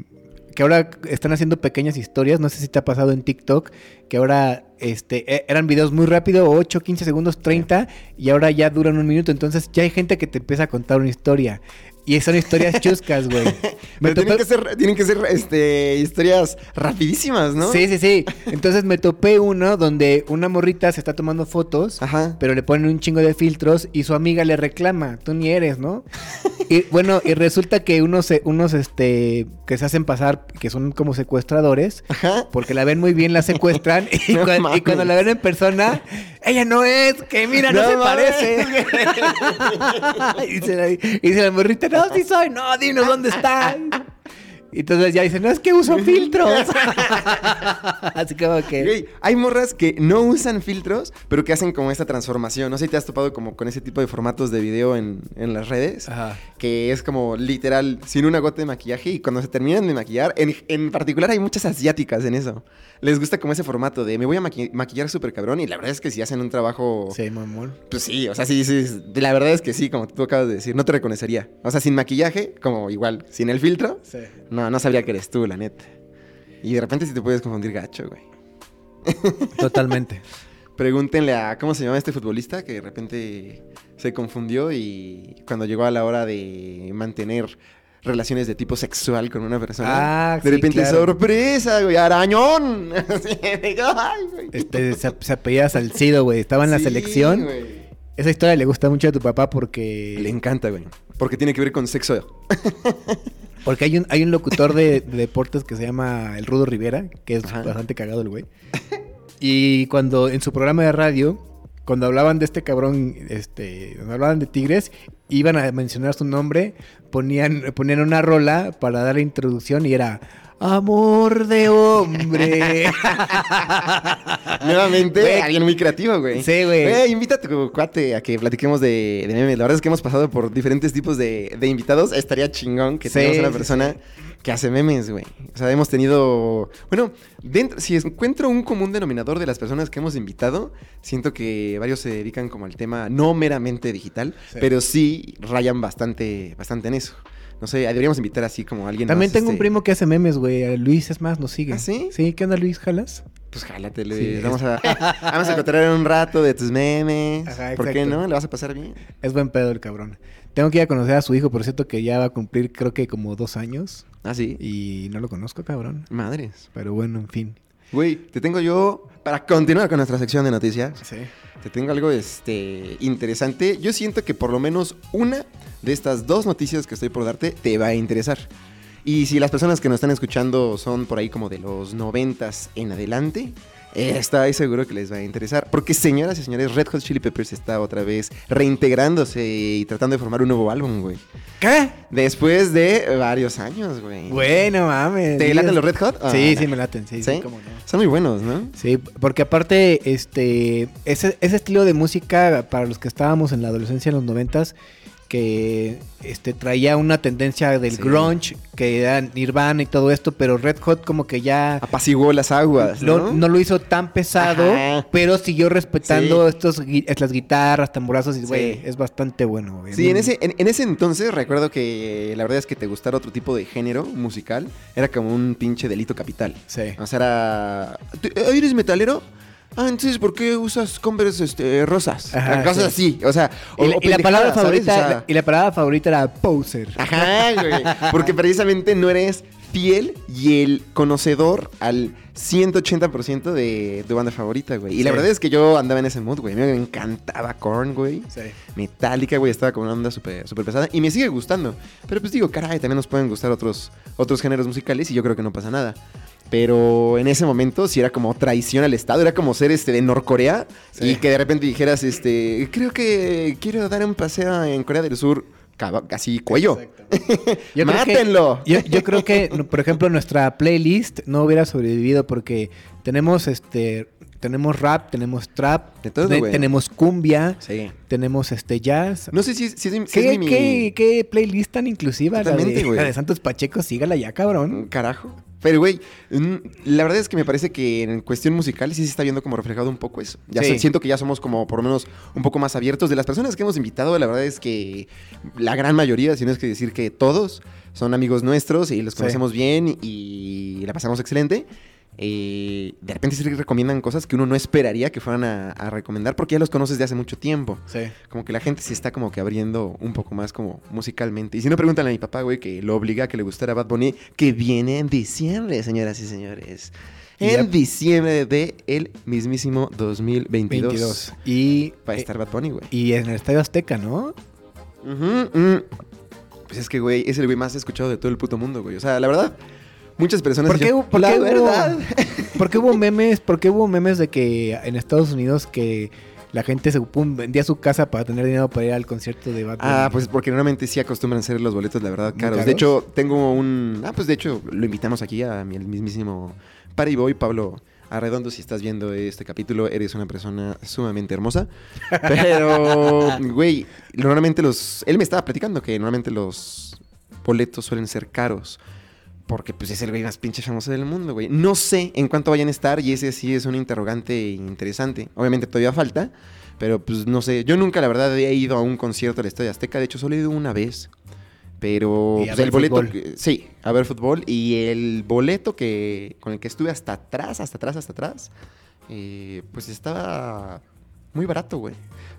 que ahora están haciendo pequeñas historias, no sé si te ha pasado en TikTok, que ahora este e- eran videos muy rápido, 8, 15 segundos, 30 y ahora ya duran un minuto, entonces ya hay gente que te empieza a contar una historia. Y son historias chuscas, güey. Tienen que ser, tienen que ser este, historias rapidísimas, ¿no? Sí, sí, sí. Entonces me topé uno donde una morrita se está tomando fotos, Ajá. pero le ponen un chingo de filtros y su amiga le reclama, tú ni eres, ¿no? Y bueno, y resulta que unos, eh, unos este, que se hacen pasar, que son como secuestradores, Ajá. porque la ven muy bien, la secuestran, y, No y cuando la ven en persona, ella no es, que mira, no, No se mames. parece. y, dice la, y dice la morrita, no, sí soy, no, dinos dónde está. Y entonces ya dice, no, es que uso filtros. Así como que... Güey, hay morras que no usan filtros, pero que hacen como esta transformación. No sé si te has topado como con ese tipo de formatos de video en, en las redes. Ajá. Que es como literal, sin una gota de maquillaje. Y cuando se terminan de maquillar, en, en particular hay muchas asiáticas en eso. Les gusta como ese formato de me voy a maqui- maquillar súper cabrón. Y la verdad es que si hacen un trabajo. Sí, mamón. Pues sí, o sea, sí, sí. La verdad es que sí, como tú acabas de decir, no te reconocería. O sea, sin maquillaje, como igual, sin el filtro, Sí. no, no sabría que eres tú, la neta. Y de repente sí te puedes confundir gacho, güey. Totalmente. Pregúntenle a cómo se llama este futbolista que de repente se confundió y cuando llegó a la hora de mantener relaciones de tipo sexual con una persona, Ah, de sí, repente claro. sorpresa, güey, arañón. Así, ay, güey. Este, se, se apellida Salcido, güey. Estaba en la selección. güey. Esa historia le gusta mucho a tu papá porque... Le encanta, güey, porque tiene que ver con sexo. Porque hay un, hay un locutor de, de deportes que se llama El Rudo Rivera, que es Ajá. bastante cagado el güey. Y cuando en su programa de radio, cuando hablaban de este cabrón, este, cuando hablaban de Tigres, iban a mencionar su nombre, ponían, ponían una rola para dar la introducción y era Amor de hombre. Nuevamente, Güey. alguien muy creativo, güey. Sí, güey. tu cuate a que platiquemos de, de memes. La verdad es que hemos pasado por diferentes tipos de, de invitados. Estaría chingón que Sí, tengamos una sí, persona que hace memes, güey. O sea, hemos tenido... Bueno, dentro, si encuentro un común denominador de las personas que hemos invitado, siento que varios se dedican como al tema no meramente digital, pero sí rayan bastante, bastante en eso. No sé, deberíamos invitar así como a alguien También más, tengo un este, primo que hace memes, güey. Luis es más, nos sigue. ¿Ah, sí? Sí, ¿qué onda Luis? ¿Jalas? Pues jálate, Luis. Sí, vamos, a, vamos a encontrar un rato de tus memes. Ajá, ¿Por qué no? ¿Le vas a pasar bien? Es buen pedo el cabrón. Tengo que ir a conocer a su hijo, por cierto, que ya va a cumplir creo que como dos años. Ah, sí. Y no lo conozco, cabrón. Madres. Pero bueno, en fin. Güey, te tengo yo, para continuar con nuestra sección de noticias, Sí. te tengo algo este, interesante. Yo siento que por lo menos una de estas dos noticias que estoy por darte te va a interesar. Y si las personas que nos están escuchando son por ahí como de los noventas en adelante, está seguro que les va a interesar. Porque señoras y señores, Red Hot Chili Peppers está otra vez reintegrándose y tratando de formar un nuevo álbum, güey. ¿Qué? Después de varios años, güey. Bueno, mames. ¿Te Dios. laten los Red Hot? Sí, Ah. sí, me laten. Sí, sí, ¿Sí? cómo no. Son muy buenos, ¿no? Sí, porque aparte, este, ese, ese estilo de música para los que estábamos en la adolescencia en los noventas, que este, traía una tendencia del Sí. grunge, que era Nirvana y todo esto, pero Red Hot como que ya Apaciguó las aguas, lo- ¿no? no lo hizo tan pesado, Ajá. pero siguió respetando Sí. estos, las guitarras, tamborazos, y güey, Sí. es bastante bueno. güey. Sí, en ese, en, en ese entonces recuerdo que la verdad es que te gustara otro tipo de género musical era como un pinche delito capital. Sí. O sea, era... ¿tú- ¿Eres metalero? Ah, entonces, ¿por qué usas Converse este, rosas? Ajá, Cosas así, o sea... o- Y, la- o y la palabra favorita, O sea, y la palabra favorita era poser. Ajá, güey. Porque precisamente no eres fiel y el conocedor al 180% de tu banda favorita, güey. Y la verdad es que yo andaba en ese mood, güey. A mí me encantaba Korn, güey. Sí. Metallica, güey, estaba con una onda súper súper pesada y me sigue gustando. Pero pues digo, caray, también nos pueden gustar otros, otros géneros musicales y yo creo que no pasa nada. Pero en ese momento sí era como traición al Estado, era como ser este de Norcorea Sí. y que de repente dijeras, este, creo que quiero dar un paseo en Corea del Sur, así cuello. Yo creo que- ¡Mátenlo! yo, yo creo que, por ejemplo, nuestra playlist no hubiera sobrevivido porque tenemos este tenemos rap, tenemos trap, De todo, tenemos cumbia, Sí. tenemos este jazz. No sé si, si es, si ¿Qué, es mi... qué- qué playlist tan inclusiva? La de, la de Santos Pacheco, sígala ya, cabrón. Carajo. Pero, güey, la verdad es que me parece que en cuestión musical sí se está viendo como reflejado un poco eso. Ya Sí. sé- siento que ya somos como por lo menos un poco más abiertos. De las personas que hemos invitado, la verdad es que la gran mayoría, si no es que decir que todos, son amigos nuestros y los Sí. conocemos bien y la pasamos excelente. Eh, de repente sí recomiendan cosas que uno no esperaría que fueran a, a recomendar porque ya los conoces de hace mucho tiempo. Sí. Como que la gente se está como que abriendo un poco más como musicalmente. Y si no, pregúntale a mi papá, güey, que lo obliga a que le gustara Bad Bunny, que viene en diciembre, señoras y señores. En diciembre de el mismísimo 2022. 22. Y, Va a eh, estar Bad Bunny, güey. y en el Estadio Azteca, ¿no? Mm. Pues es que, güey, es el güey más escuchado de todo el puto mundo, güey. O sea, la verdad, muchas personas... ¿Por qué, por verdad. ¿Por qué hubo memes? ¿Por qué hubo memes de que en Estados Unidos que la gente se pum, vendía su casa para tener dinero para ir al concierto de Bunny? Ah, pues porque normalmente sí acostumbran ser los boletos, la verdad, ¿Muy caros. caros? De hecho, tengo un... Ah, pues de hecho, lo invitamos aquí a mi el mismísimo Party Boy, Pablo Arredondo. Si estás viendo este capítulo, eres una persona sumamente hermosa. Pero, güey, normalmente los... Él me estaba platicando que normalmente los boletos suelen ser caros. Porque pues es el güey más pinche famoso del mundo, güey. No sé en cuánto vayan a estar y ese sí es un interrogante interesante. Obviamente todavía falta, pero pues no sé. Yo nunca, la verdad, he ido a un concierto del Estadio Azteca. De hecho, solo he ido una vez. Pero pues, el boleto... fútbol. sí, a ver fútbol. Y el boleto que con el que estuve hasta atrás, hasta atrás, hasta atrás, eh, pues estaba muy barato, güey.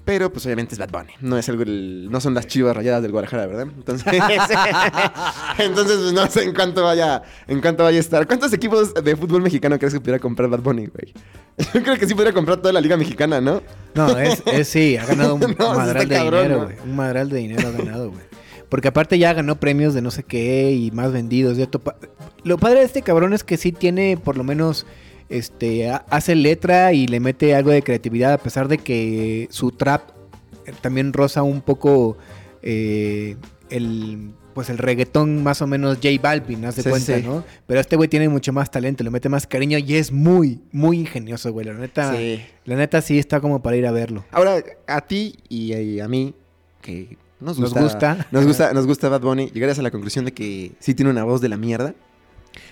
Pero pues obviamente es Bad Bunny. No es algo el- no son las chivas rayadas del Guadalajara, ¿verdad? Entonces, entonces pues, no sé en cuánto vaya, en cuánto vaya a estar. ¿Cuántos equipos de fútbol mexicano crees que pudiera comprar Bad Bunny, güey? Yo creo que sí pudiera comprar toda la liga mexicana, ¿no? No, es, es sí, ha ganado un No, madral de cabrón, dinero, ¿no? güey. Un madral de dinero ha ganado, güey. Porque aparte ya ganó premios de no sé qué y más vendidos. de topa- Lo padre de este cabrón es que sí tiene por lo menos este ha- hace letra y le mete algo de creatividad a pesar de que su trap eh, también roza un poco eh, el pues el reggaetón más o menos J Balvin, haz de Sí, cuenta, sí. ¿no? Pero este güey tiene mucho más talento, le mete más cariño y es muy, muy ingenioso, güey. La neta, Sí. la neta sí está como para ir a verlo. Ahora, a ti y y a mí, que nos Nos gusta. nos gusta, nos gusta Bad Bunny, llegarías a la conclusión de que sí tiene una voz de la mierda.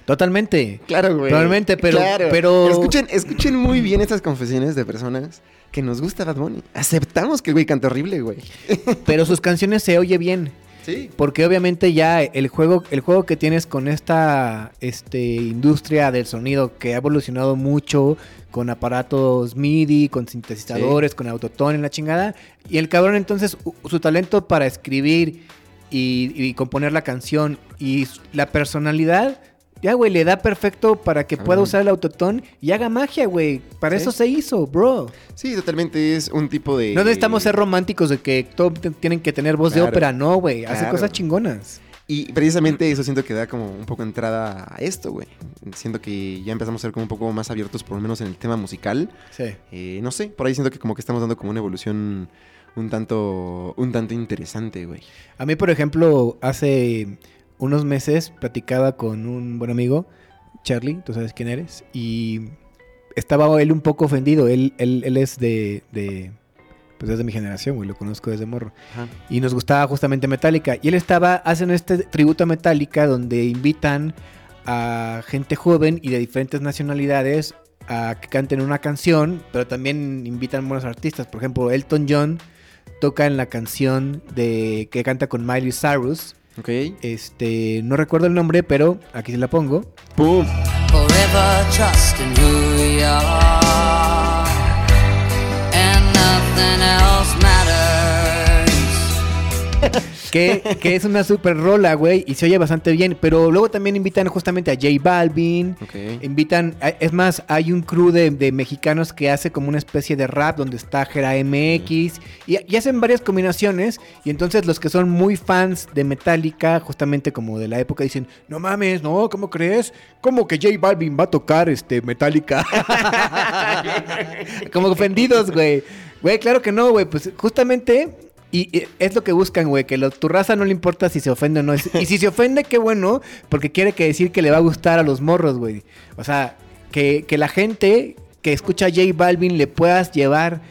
Totalmente. Claro, güey. Totalmente, pero- Claro. pero- Escuchen, escuchen muy bien estas confesiones de personas que nos gusta Bad Bunny. Aceptamos que el güey canta horrible, güey. Pero sus canciones se oye bien. Sí. Porque obviamente ya el juego, el juego que tienes con esta este, industria del sonido que ha evolucionado mucho con aparatos MIDI, con sintetizadores, con autotune en la chingada. Y el cabrón entonces su talento para escribir y, y componer la canción y la personalidad, ya güey, le da perfecto para que pueda usar el autotune y haga magia, güey. Para Sí. eso se hizo, bro. Sí, totalmente es un tipo de... No necesitamos ser románticos de que todos tienen que tener voz de ópera, no, güey. Hace Claro. cosas chingonas. Y precisamente eso siento que da como un poco entrada a esto, güey. Siento que ya empezamos a ser como un poco más abiertos, por lo menos en el tema musical. Sí. Eh, no sé, por ahí siento que como que estamos dando como una evolución un tanto, un tanto interesante, güey. A mí, por ejemplo, hace unos meses platicaba con un buen amigo, Charlie, tú sabes quién eres, y estaba él un poco ofendido. Él, él, él es de, de, pues es de mi generación, güey, lo conozco desde morro. Ajá. Y nos gustaba justamente Metallica. Y él estaba haciendo este tributo a Metallica donde invitan a gente joven y de diferentes nacionalidades a que canten una canción, pero también invitan buenos artistas. Por ejemplo, Elton John toca en la canción de que canta con Miley Cyrus. Ok. Este, no recuerdo el nombre, pero aquí se la pongo. ¡Pum! forever trusting who we are, and nothing else matters. Que, que es una super rola, güey, y se oye bastante bien. Pero luego también invitan justamente a J Balvin. Ok. Invitan, es más, hay un crew de, de mexicanos que hace como una especie de rap donde está Jera MX y, y hacen varias combinaciones. Y entonces los que son muy fans de Metallica, justamente como de la época, dicen: No mames, no, ¿cómo crees? ¿Cómo que J Balvin va a tocar este Metallica? como ofendidos, güey. Güey, claro que no, güey. Pues justamente. Y, es lo que buscan, güey, que lo- tu raza no le importa si se ofende o no. Y si se ofende, qué bueno, porque quiere que decir que le va a gustar a los morros, güey. O sea, que, que la gente que escucha a J Balvin le puedas llevar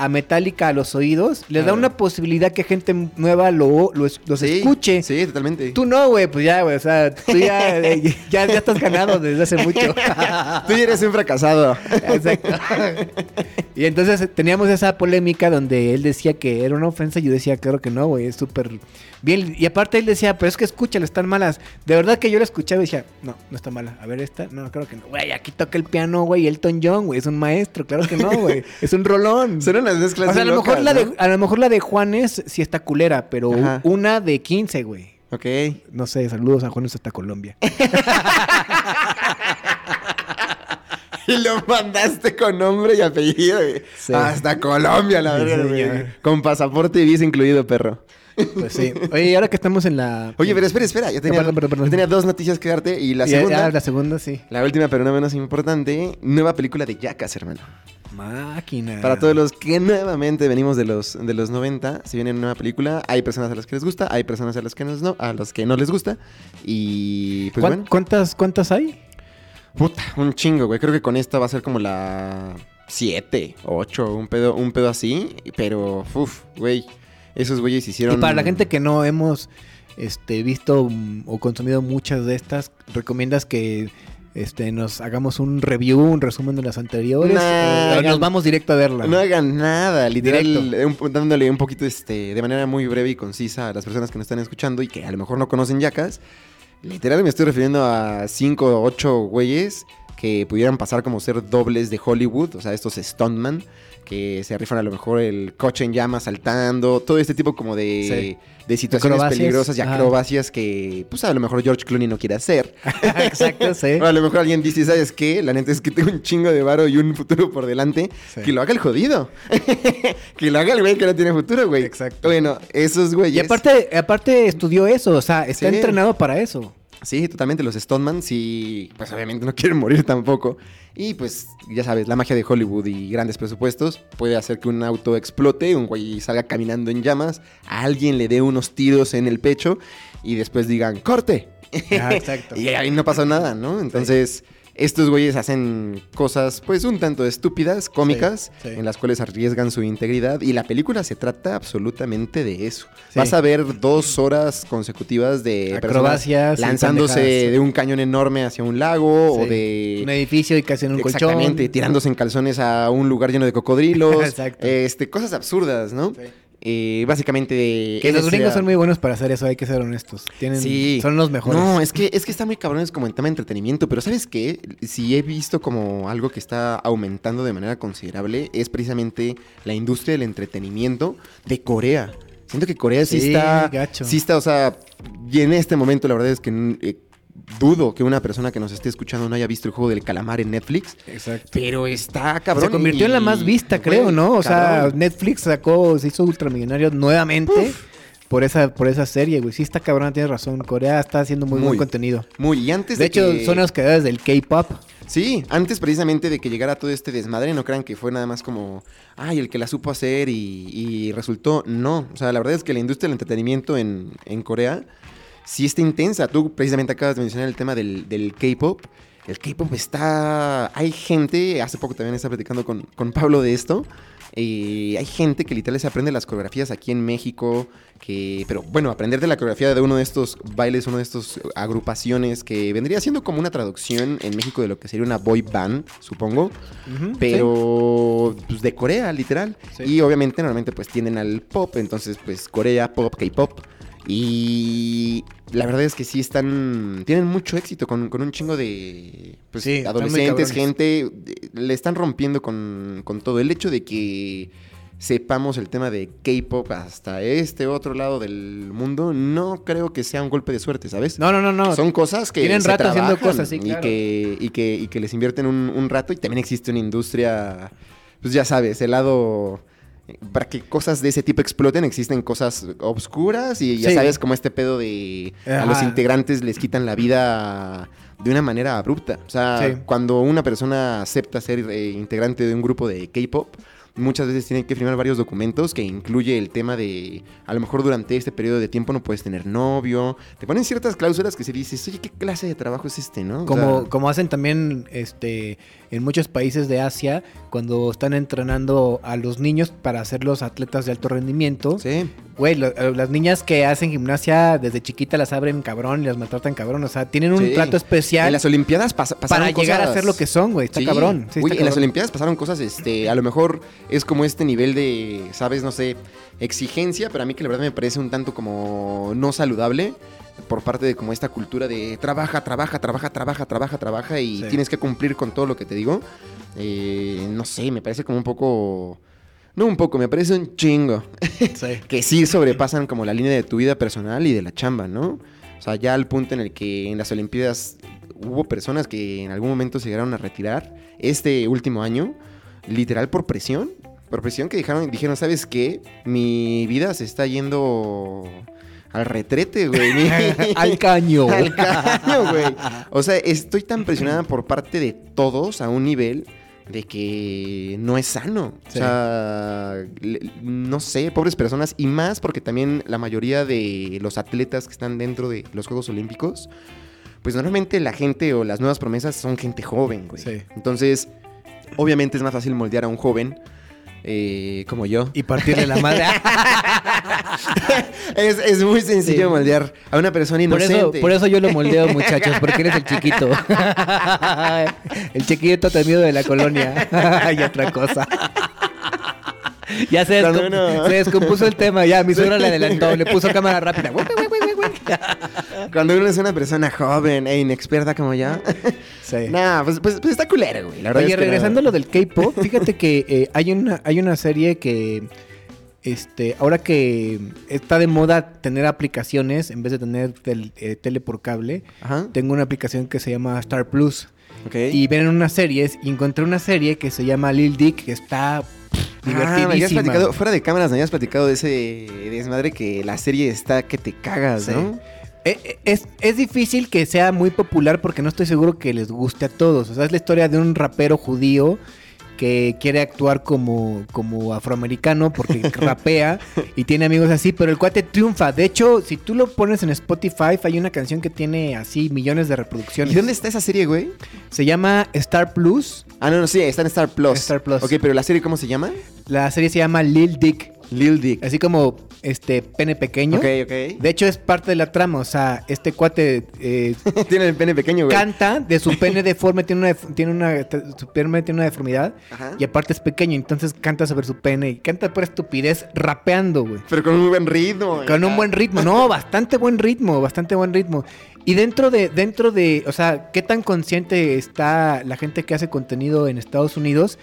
a Metallica a los oídos, les da una posibilidad que gente nueva lo, los Sí, escuche. Sí, totalmente. Tú no, güey, pues ya, güey, o sea, tú ya, eh, ya, ya estás ganado desde hace mucho. Tú ya eres un fracasado. Exacto. y entonces teníamos esa polémica donde él decía que era una ofensa y yo decía, claro que no, güey, es súper bien. Y aparte él decía, pero es que escúchalo, están malas. De verdad que yo la escuchaba y decía, no, no está mala. A ver, esta, no, claro que no. Güey, aquí toca el piano, güey, Elton John, güey, es un maestro, claro que no, güey. Es un rolón. Son unas mezclas O sea, a lo, locas, mejor la ¿no? de, a lo mejor la de Juanes sí está culera, pero Ajá. una de 15, güey. Ok. No sé, saludos a Juanes hasta Colombia. Y lo mandaste con nombre y apellido, güey. Sí. Hasta Colombia, la verdad, güey. Con pasaporte y visa incluido, perro. Pues sí. Oye, ahora que estamos en la... Oye, pero espera, espera. Yo tenía, perdón, perdón, perdón. yo tenía dos noticias que darte y la segunda... la segunda, sí. La última, pero no menos importante, nueva película de Jackass, hermano. Máquina. Para todos los que nuevamente venimos de los, de los 90, se viene una nueva película. Hay personas a las que les gusta, hay personas a las que no, a los que no les gusta. Y pues ¿Cuán- bueno, ¿Cuántas, ¿Cuántas hay? puta, un chingo, güey. Creo que con esta va a ser como la 7, 8, un pedo, un pedo así. Pero, uff, güey, esos güeyes hicieron... Y para la gente que no hemos este, visto o consumido muchas de estas, ¿recomiendas que este, nos hagamos un review, un resumen de las anteriores? Nah, Eh, hagan- nos vamos directo a verla. No hagan nada, literal, eh, un- dándole un poquito este, de manera muy breve y concisa a las personas que nos están escuchando y que a lo mejor no conocen Yacas. Literal me estoy refiriendo a 5 o 8 güeyes que pudieran pasar como ser dobles de Hollywood, o sea, estos stuntman que se rifan a lo mejor el coche en llamas saltando, todo este tipo como de, de situaciones Acrobacias, peligrosas y ajá. acrobacias que pues a lo mejor George Clooney no quiere hacer. Exacto, sí. O a lo mejor alguien dice, ¿sabes qué? La neta es que tengo un chingo de varo y un futuro por delante. Sí. Que lo haga el jodido. que lo haga el güey que no tiene futuro, güey. Exacto. Bueno, esos güeyes. Y aparte, aparte estudió eso, o sea, está Sí. entrenado para eso. Sí, totalmente. Los Stoneman, sí, pues obviamente no quieren morir tampoco. Y pues, ya sabes, la magia de Hollywood y grandes presupuestos puede hacer que un auto explote, un güey salga caminando en llamas, a alguien le dé unos tiros en el pecho y después digan, ¡corte! Ah, exacto. y ahí no pasó nada, ¿no? Entonces, estos güeyes hacen cosas, pues, un tanto estúpidas, cómicas, Sí, sí. en las cuales arriesgan su integridad. Y la película se trata absolutamente de eso. Sí. Vas a ver dos horas consecutivas de Acrobacias lanzándose de un cañón enorme hacia un lago o de... Un edificio y casi en un Exactamente, colchón. tirándose en calzones a un lugar lleno de cocodrilos. Exacto. Este, cosas absurdas, ¿no? Eh, básicamente... Que los gringos son muy buenos para hacer eso, hay que ser honestos. Tienen, Sí. Son los mejores. No, es que, es que está muy cabrones como en tema de entretenimiento, pero ¿sabes qué? Si he visto como algo que está aumentando de manera considerable, es precisamente la industria del entretenimiento de Corea. Siento que Corea sí, Sí, está... gacho. Sí está, o sea, y en este momento la verdad es que eh, dudo que una persona que nos esté escuchando no haya visto el juego del calamar en Netflix, Exacto. pero está cabrón. Se convirtió en la más vista, güey, creo, ¿no? O sea. Netflix sacó, se hizo ultramillonario nuevamente por esa, por esa serie, güey. Sí está cabrón, tienes razón. Corea está haciendo muy, Muy. buen contenido. Muy, y antes De de, hecho, que- son los creadores del K-pop. Sí, antes precisamente de que llegara todo este desmadre, no crean que fue nada más como, ay, el que la supo hacer y, y resultó. No, o sea, la verdad es que la industria del entretenimiento en, en Corea sí está intensa. Tú precisamente acabas de mencionar el tema del, del K-pop. El K-pop está. Hay gente, hace poco también estaba platicando con, con Pablo de esto. eh, hay gente que literal se aprende las coreografías aquí en México. Que, pero bueno, aprender de la coreografía de uno de estos bailes, uno de estos agrupaciones que vendría siendo como una traducción en México de lo que sería una boy band, supongo. Pero pues, de Corea, literal. Sí. Y obviamente, normalmente, pues tienden al pop. Entonces, pues Corea, pop, K-pop. Y la verdad es que sí están. Tienen mucho éxito con, con un chingo de. Pues, Sí, adolescentes, gente. eh, Le están rompiendo con, con todo. El hecho de que. sepamos el tema de K-pop hasta este otro lado del mundo, no creo que sea un golpe de suerte, ¿sabes? No, no, no, no. Son cosas que Tienen se rato haciendo cosas, sí, claro. y, que, y, que, y que les invierten un, un rato y también existe una industria, pues ya sabes, el lado... Para que cosas de ese tipo exploten, existen cosas obscuras y ya Sí. sabes como este pedo de a los integrantes les quitan la vida de una manera abrupta. O sea, Sí. cuando una persona acepta ser eh, integrante de un grupo de K-pop, muchas veces tiene que firmar varios documentos que incluye el tema de a lo mejor durante este periodo de tiempo no puedes tener novio. Te ponen ciertas cláusulas que se dices, oye, ¿qué clase de trabajo es este, no? O Como, sea, como hacen también este, en muchos países de Asia, cuando están entrenando a los niños para ser los atletas de alto rendimiento. Sí. Güey, lo- eh, las niñas que hacen gimnasia desde chiquita las abren cabrón y las maltratan cabrón. O sea, tienen un Sí. trato especial En las Olimpiadas pas- pasaron para llegar a ser lo que son, güey. Está Sí. cabrón. Sí, está en las. Olimpiadas pasaron cosas, este, a lo mejor es como este nivel de, sabes, no sé, exigencia, pero a mí que la verdad me parece un tanto como no saludable por parte de como esta cultura de trabaja, trabaja, trabaja, trabaja, trabaja, trabaja y Sí. tienes que cumplir con todo lo que te digo. Eh, no sé, me parece como un poco, no un poco, me parece un chingo Sí. que sí sobrepasan como la línea de tu vida personal y de la chamba, ¿no? O sea, ya al punto en el que en las Olimpiadas hubo personas que en algún momento se llegaron a retirar este último año, literal por presión, por presión que dijeron, dijeron, ¿sabes qué? Mi vida se está yendo al retrete, güey. Al caño. al caño, güey. O sea, estoy tan presionada por parte de todos a un nivel de que no es sano. O sea, no sé, pobres personas. Y más porque también la mayoría de los atletas que están dentro de los Juegos Olímpicos, pues normalmente la gente o las nuevas promesas son gente joven, güey. Sí. Entonces, obviamente es más fácil moldear a un joven. Eh, como yo. Y partirle la madre. Es, es muy sencillo Sí. moldear a una persona Por inocente. eso, por eso yo lo moldeo, muchachos, porque eres el chiquito. el chiquito temido de la colonia. y otra cosa. Ya se, descom- se descompuso el tema, ya mi suegra le adelantó, le puso cámara rápida. Cuando uno es una persona joven e inexperta como yo. Sí. nah, pues, pues, pues está culero, güey. La verdad Oye, es que regresando a lo del K-pop, fíjate que eh, hay, una, hay una serie que, este, ahora que está de moda tener aplicaciones en vez de tener tel- eh, tele por cable, Ajá. tengo una aplicación que se llama Star Plus. Y ven unas series y encontré una serie que se llama Lil Dick, que está Ah, me habías divertidísima. platicado, fuera de cámaras, me habías platicado de ese desmadre que la serie está que te cagas, Sí. ¿no? Eh, eh, Es, es difícil que sea muy popular porque no estoy seguro que les guste a todos. O sea, es la historia de un rapero judío que quiere actuar como, como afroamericano porque rapea y tiene amigos así, pero el cuate triunfa. De hecho, si tú lo pones en Spotify, hay una canción que tiene así millones de reproducciones. ¿Y dónde está esa serie, güey? Se llama Star Plus. Ah, no, no, sí, está en Star Plus. Star Plus. Ok, pero la serie, ¿cómo se llama? La serie se llama Lil Dick. Lil Dick. Así como este pene pequeño. Ok, ok. De hecho, es parte de la trama. O sea, este cuate eh, Tiene el pene pequeño, güey. canta de su pene deforme, tiene una, tiene una, su pene tiene una deformidad Ajá. y aparte es pequeño, entonces canta sobre su pene y canta por estupidez rapeando, güey. Pero con un buen ritmo. Con un buen ritmo, no, bastante buen ritmo, bastante buen ritmo. Y dentro de, dentro de, o sea, ¿qué tan consciente está la gente que hace contenido en Estados Unidos?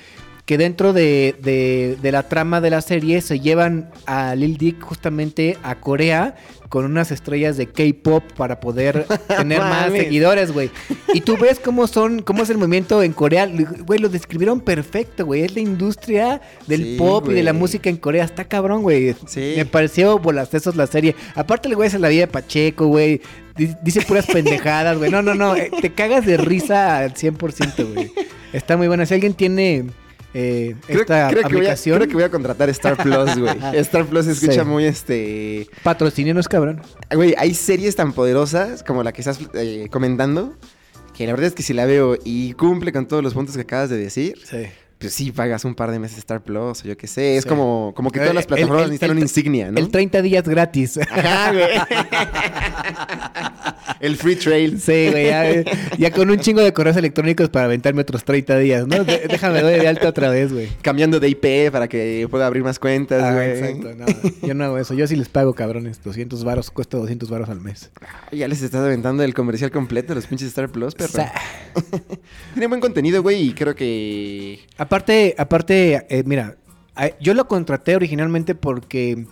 Que dentro de, de- de la trama de la serie se llevan a Lil Dick justamente a Corea con unas estrellas de K-pop para poder tener más seguidores, güey. Y tú ves cómo son, cómo es el movimiento en Corea. Güey, lo describieron perfecto, güey. Es la industria del Sí, pop y de la música en Corea. Está cabrón, güey. Sí. Me pareció bolacesos la serie. Aparte, el güey es la vida de Pacheco, güey. Di- Dice puras pendejadas, güey. No, no, no. eh, Te cagas de risa al 100%, güey. Está muy buena. Si alguien tiene eh, Creo, esta creo que voy a, aplicación, creo que voy a contratar Star Plus, güey. Star Plus se escucha Sí. muy este. patrocínenos, cabrón. Güey, hay series tan poderosas como la que estás eh, comentando. Que la verdad es que si la veo y cumple con todos los puntos que acabas de decir, Sí. Pues sí pagas un par de meses Star Plus o yo qué sé. Es Sí. como, como que todas las El- plataformas el- necesitan el- una insignia, ¿no? El 30 días gratis. Ajá, güey. el free trail. Sí, güey, ya, ya con un chingo de correos electrónicos para aventarme otros 30 días, ¿no? De- déjame doy de alta otra vez, güey. Cambiando de IP para que pueda abrir más cuentas, Ah, güey. exacto, no, yo no hago eso. Yo sí les pago, cabrones. 200 varos, cuesta 200 varos al mes. Ya les estás aventando el comercial completo de los pinches Star Plus, perro. Sa- Tiene buen contenido, güey, y creo que... Aparte, aparte, eh, mira, yo lo contraté originalmente porque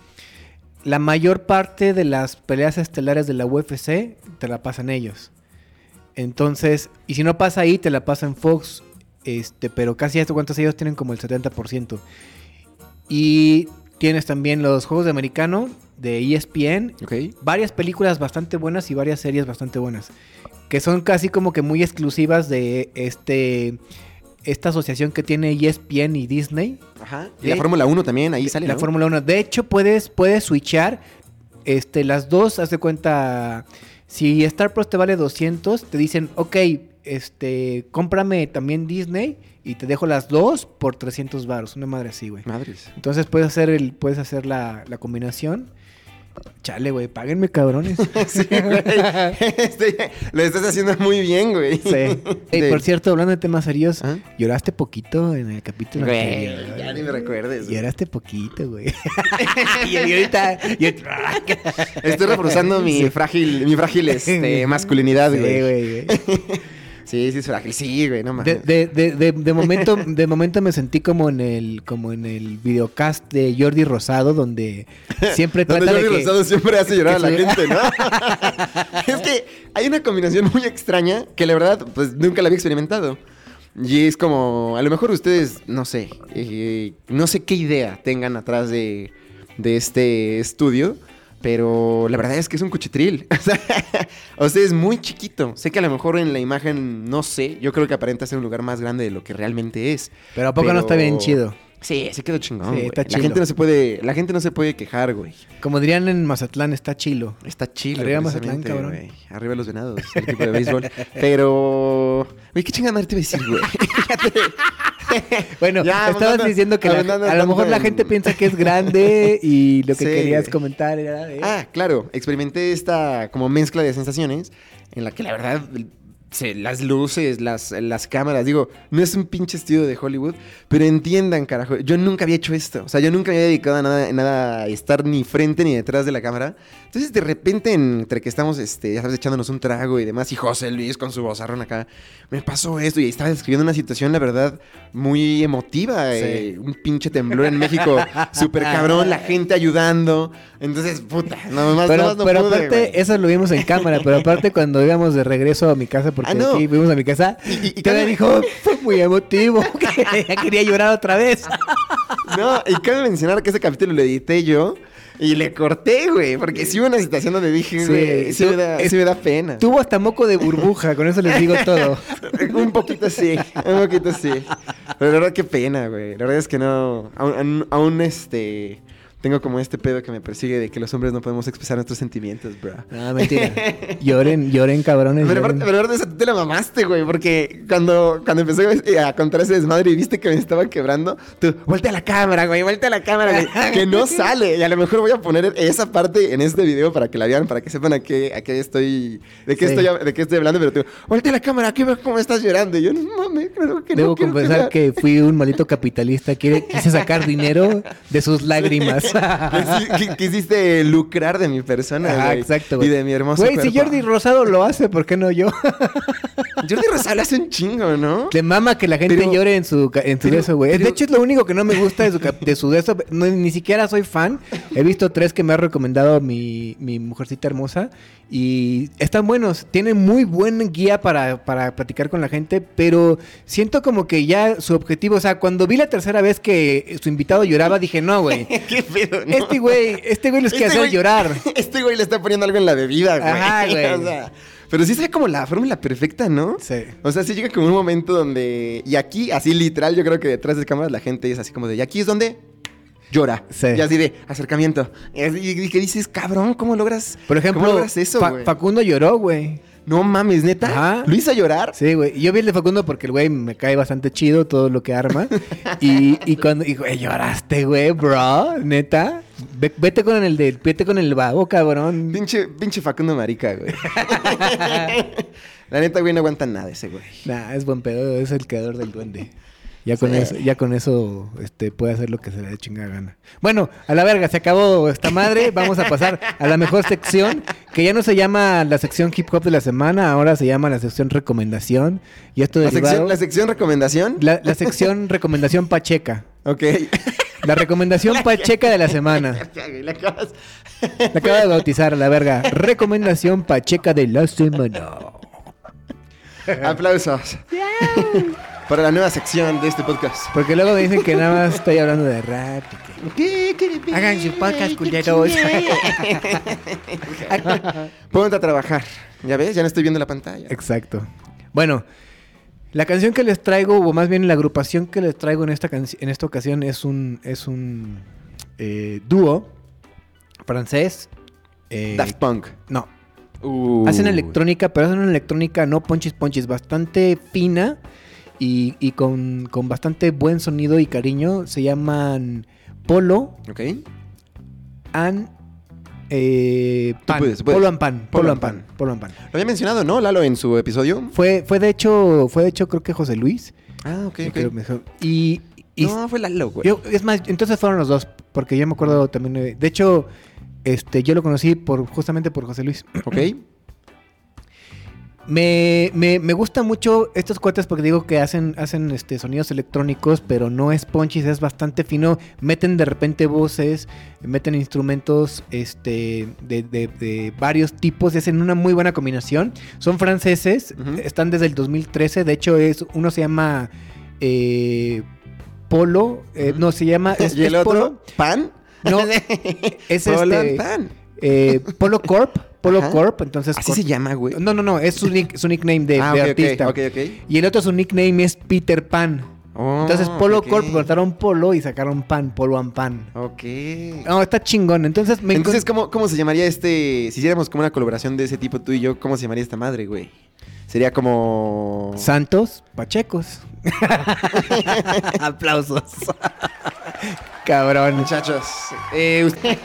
la mayor parte de las peleas estelares de la UFC te la pasan ellos. Entonces, y si no pasa ahí, te la pasa en Fox. Este, pero casi estos cuantos ellos tienen como el 70%. Y tienes también los juegos de americano de ESPN. Ok. Varias películas bastante buenas y varias series bastante buenas. Que son casi como que muy exclusivas de este esta asociación que tiene ESPN y Disney. Ajá. Y la Fórmula 1 también, ahí sale, La ¿no? Fórmula 1. De hecho, puedes, puedes switchar este, las dos. Haz de cuenta. Si Star Plus te vale 200, te dicen, ok, este, cómprame también Disney y te dejo las dos por 300 baros. Una madre así, güey. Madres. Entonces puedes hacer, el, puedes hacer la, la combinación. Chale, güey, páguenme, cabrones. Sí, güey. Este, lo estás haciendo muy bien, güey. Sí. Ey, Sí. por cierto, hablando de temas serios, ¿Ah? lloraste poquito en el capítulo Güey, anterior. ya ni me recuerdes. güey. Lloraste poquito, güey. y ahorita... y- Estoy reforzando mi Sí. frágil, mi frágil este, masculinidad, Sí, güey, güey. Sí, sí es frágil. Sí, güey, no mames. de, de, de, de momento, de momento me sentí como en el, como en el videocast de Jordi Rosado, donde siempre Donde trata Jordi de que... Rosado siempre hace llorar a la gente, ¿no? es que hay una combinación muy extraña que la verdad, pues nunca la había experimentado. Y es como, a lo mejor ustedes, no sé, eh, no sé qué idea tengan atrás de, de este estudio, pero la verdad es que es un cuchitril. O sea, es muy chiquito. Sé que a lo mejor en la imagen, no sé, yo creo que aparenta ser un lugar más grande de lo que realmente es. Pero a poco no está bien chido. Sí, se quedó chingón. Sí, güey. está la chilo. gente no se puede, la gente no se puede quejar, güey. Como dirían en Mazatlán, está chilo. Está chido. Arriba Mazatlán, precisamente, cabrón. güey. Arriba los venados, el equipo de béisbol. Pero. Güey, qué chingada madre te iba a decir, güey. Bueno, Ya, estabas abundando- diciendo que la- abundando a lo tanto mejor la en- gente piensa que es grande y lo que Sí, querías güey. comentar era de... ah, claro. Experimenté esta como mezcla de sensaciones en la que la verdad. Las luces, las, las cámaras, digo, no es un pinche estudio de Hollywood, pero entiendan, carajo, yo nunca había hecho esto, o sea, yo nunca me había dedicado a nada, nada a estar ni frente ni detrás de la cámara, entonces de repente entre que estamos, este, ya sabes, echándonos un trago y demás, y José Luis con su vozarrón acá, me pasó esto y estaba describiendo una situación, la verdad, muy emotiva, Sí. eh, un pinche temblor en México, súper cabrón, la gente ayudando, entonces, puta, no más, pero nomás no pero pude, aparte, eso lo vimos en cámara, pero aparte cuando íbamos de regreso a mi casa, porque Ah, no. aquí fuimos a mi casa, Y- y- y dijo, fue muy emotivo, que ya quería llorar otra vez. No, y cabe mencionar que ese capítulo lo edité yo y le corté, güey, porque sí hubo una situación donde dije, Sí, güey, sí, tú- me da, sí me da pena. Tuvo hasta moco de burbuja, con eso les digo todo. un poquito sí, un poquito sí. Pero la verdad, qué pena, güey. La verdad es que no, aún- aún, este, tengo como este pedo que me persigue de que los hombres no podemos expresar nuestros sentimientos, bro. No, mentira. Lloren, lloren, cabrones. Pero lloren. aparte, tú te la mamaste, güey, porque cuando, cuando empecé a contar ese desmadre y viste que me estaba quebrando, tú, vuelta a la cámara, güey, vuelta a la cámara, güey, que no sale. Y a lo mejor voy a poner esa parte en este video para que la vean, para que sepan a qué, a qué estoy, de qué, Sí. estoy, de qué estoy hablando, pero tú, vuelta a la cámara, aquí veo cómo estás llorando. Y yo, no mames, claro que Debo no quiero confesar llorar". que fui un maldito capitalista. Quise sacar dinero de sus lágrimas. Quisi- qui- Quisiste lucrar de mi persona, Ah, güey, exacto, Y de mi hermoso Güey, si. Jordi Rosado lo hace, ¿por qué no yo? Jordi Rosado hace un chingo, ¿no? Le mama que la gente Pero- llore en su, en su pero- de eso, güey. pero- De hecho, es lo único que no me gusta de su, de su de eso. No, ni siquiera soy fan. He visto tres que me ha recomendado mi, mi mujercita hermosa. Y están buenos. Tienen muy buen guía para, para platicar con la gente. Pero siento como que ya su objetivo... O sea, cuando vi la tercera vez que su invitado lloraba, dije, no, güey. ¿Qué pedo, no? Este güey, este güey los quiere Este hacer güey- llorar. Este güey le está poniendo algo en la bebida, güey. Ajá, güey. O sea, pero sí sabe como la fórmula perfecta, ¿no? Sí. O sea, sí llega como un momento donde... Y aquí, así literal, yo creo que detrás de cámaras la gente es así como de... Y aquí es donde llora. Sí. Y así de acercamiento. Y, que dices, cabrón, ¿cómo logras... Por ejemplo, ¿Cómo logras eso, Fa- güey? Facundo lloró, güey. No mames, ¿neta? Ajá. ¿Lo llorar? Sí, güey. Yo vi el de Facundo porque el güey me cae bastante chido todo lo que arma. y, y cuando, y, güey, lloraste, güey, bro, neta. Ve- vete con el de, vete con el babo, cabrón. Pinche, pinche Facundo Marica, güey. la neta, güey, no aguanta nada ese güey. Nah, es buen pedo, es el creador del duende. Ya con Sí. eso, ya con eso este, puede hacer lo que se le dé chingada gana. Bueno, a la verga, se acabó esta madre. Vamos a pasar a la mejor sección, que ya no se llama la sección hip hop de la semana, ahora se llama la sección recomendación. Y esto La derivado- sección, la sección recomendación. la, la sección recomendación pacheca. Ok. La recomendación pacheca de la semana. Le acabas- La acaba de bautizar a la verga. Recomendación pacheca de la semana. Aplausos. Para la nueva sección de este podcast. Porque luego me dicen que nada más estoy hablando de rap. y ¿Qué? ¿Qué? que- Hagan su podcast, culeros. Ponte a trabajar. ¿Ya ves? Ya no estoy viendo la pantalla. Exacto. Bueno, la canción que les traigo, o más bien la agrupación que les traigo en esta, en esta ocasión es un, es un eh, dúo francés. eh, Daft Punk. no, Uh. hacen electrónica, pero hacen una electrónica no ponchis ponchis, bastante fina y, y con, con bastante buen sonido y cariño. Se llaman Polo Ok. and eh, Pan. puedes, puedes. Polo and Pan. Polo Polo and Pan. Polo and Pan. Lo había mencionado, ¿no, Lalo, en su episodio? Fue, fue de hecho, fue de hecho creo que José Luis. Ah, ok, que ok. creo mejor. Y, y No, fue Lalo, güey. yo- es más, entonces fueron los dos, porque yo me acuerdo también. De, de hecho, este, yo lo conocí por justamente por José Luis. Ok. Me, me, me gusta mucho estos cuates porque digo que hacen, hacen este, sonidos electrónicos, pero no es ponchis, es bastante fino. Meten de repente voces, meten instrumentos este, de, de- de varios tipos hacen una muy buena combinación. Son franceses, están desde el 2013. De hecho, es uno se llama eh, Polo, eh, no, se llama... Es, ¿Y el es otro? Polo. ¿Pan? No, es Polo este, Pan. eh, Polo Corp, Polo Ajá. Corp, entonces... Así Corp- se llama, güey. no, no, no, es su, nick- su nickname de, ah, de ok, artista. ok, ok, ok. Y el otro su nickname es Peter Pan. Oh, Entonces Polo Corp cortaron Polo y sacaron Pan, Polo and Pan. Ok. No, está chingón. Entonces me Entonces, ¿cómo, ¿cómo se llamaría este? Si hiciéramos como una colaboración de ese tipo tú y yo, ¿cómo se llamaría esta madre, güey? Sería como. Santos Pachecos. Aplausos. Cabrón. Muchachos. Eh, usted...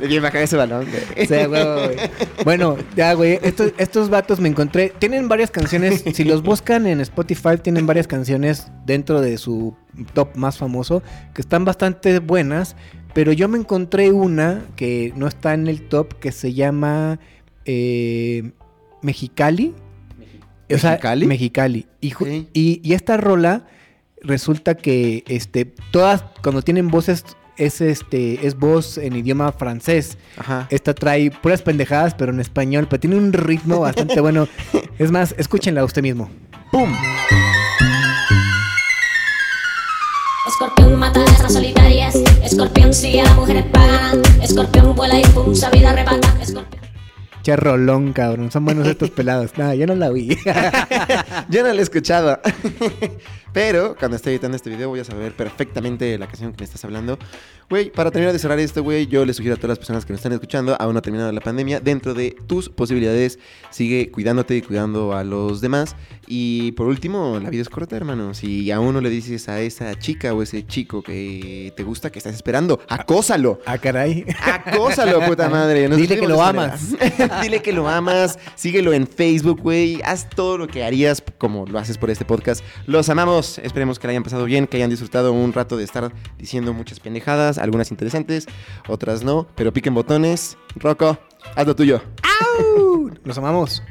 Bien bajar ese balón, güey. O sea, güey. Bueno, ya, güey. Estos, estos vatos me encontré. Tienen varias canciones. Si los buscan en Spotify, tienen varias canciones dentro de su top más famoso que están bastante buenas. Pero yo me encontré una que no está en el top que se llama eh, Mexicali. O sea, ¿Mexicali? Mexicali. Y, y esta rola resulta que este, todas, cuando tienen voces, es este, es voz en idioma francés. Ajá. Esta trae puras pendejadas, pero en español, pero tiene un ritmo bastante bueno. Es más, escúchenla usted mismo. ¡Pum! Escorpión mata guerras solitarias. Escorpión sigue a mujeres pagan. Escorpión vuela y pulsa vida arrebata. Escorpión. Che rolón, cabrón. Son buenos estos pelados. Nada, yo no la vi. Yo no lo he escuchado. Pero cuando esté editando este video voy a saber perfectamente la canción que me estás hablando. Güey, para terminar de cerrar esto, güey, yo les sugiero a todas las personas que nos están escuchando, aún no ha terminado la pandemia, dentro de tus posibilidades, sigue cuidándote y cuidando a los demás. Y por último, la vida es corta, hermano. Si aún no le dices a esa chica o ese chico que te gusta, que estás esperando, acósalo. ah, caray. Acósalo, puta madre. Nos Dile que lo manera. Dile que lo amas. Síguelo en Facebook, güey. Haz todo lo que harías como lo haces por este podcast. Los amamos. Esperemos que la hayan pasado bien, que hayan disfrutado un rato de estar diciendo muchas pendejadas, algunas interesantes, otras no. Pero piquen botones. Rocco, haz lo tuyo. Los amamos.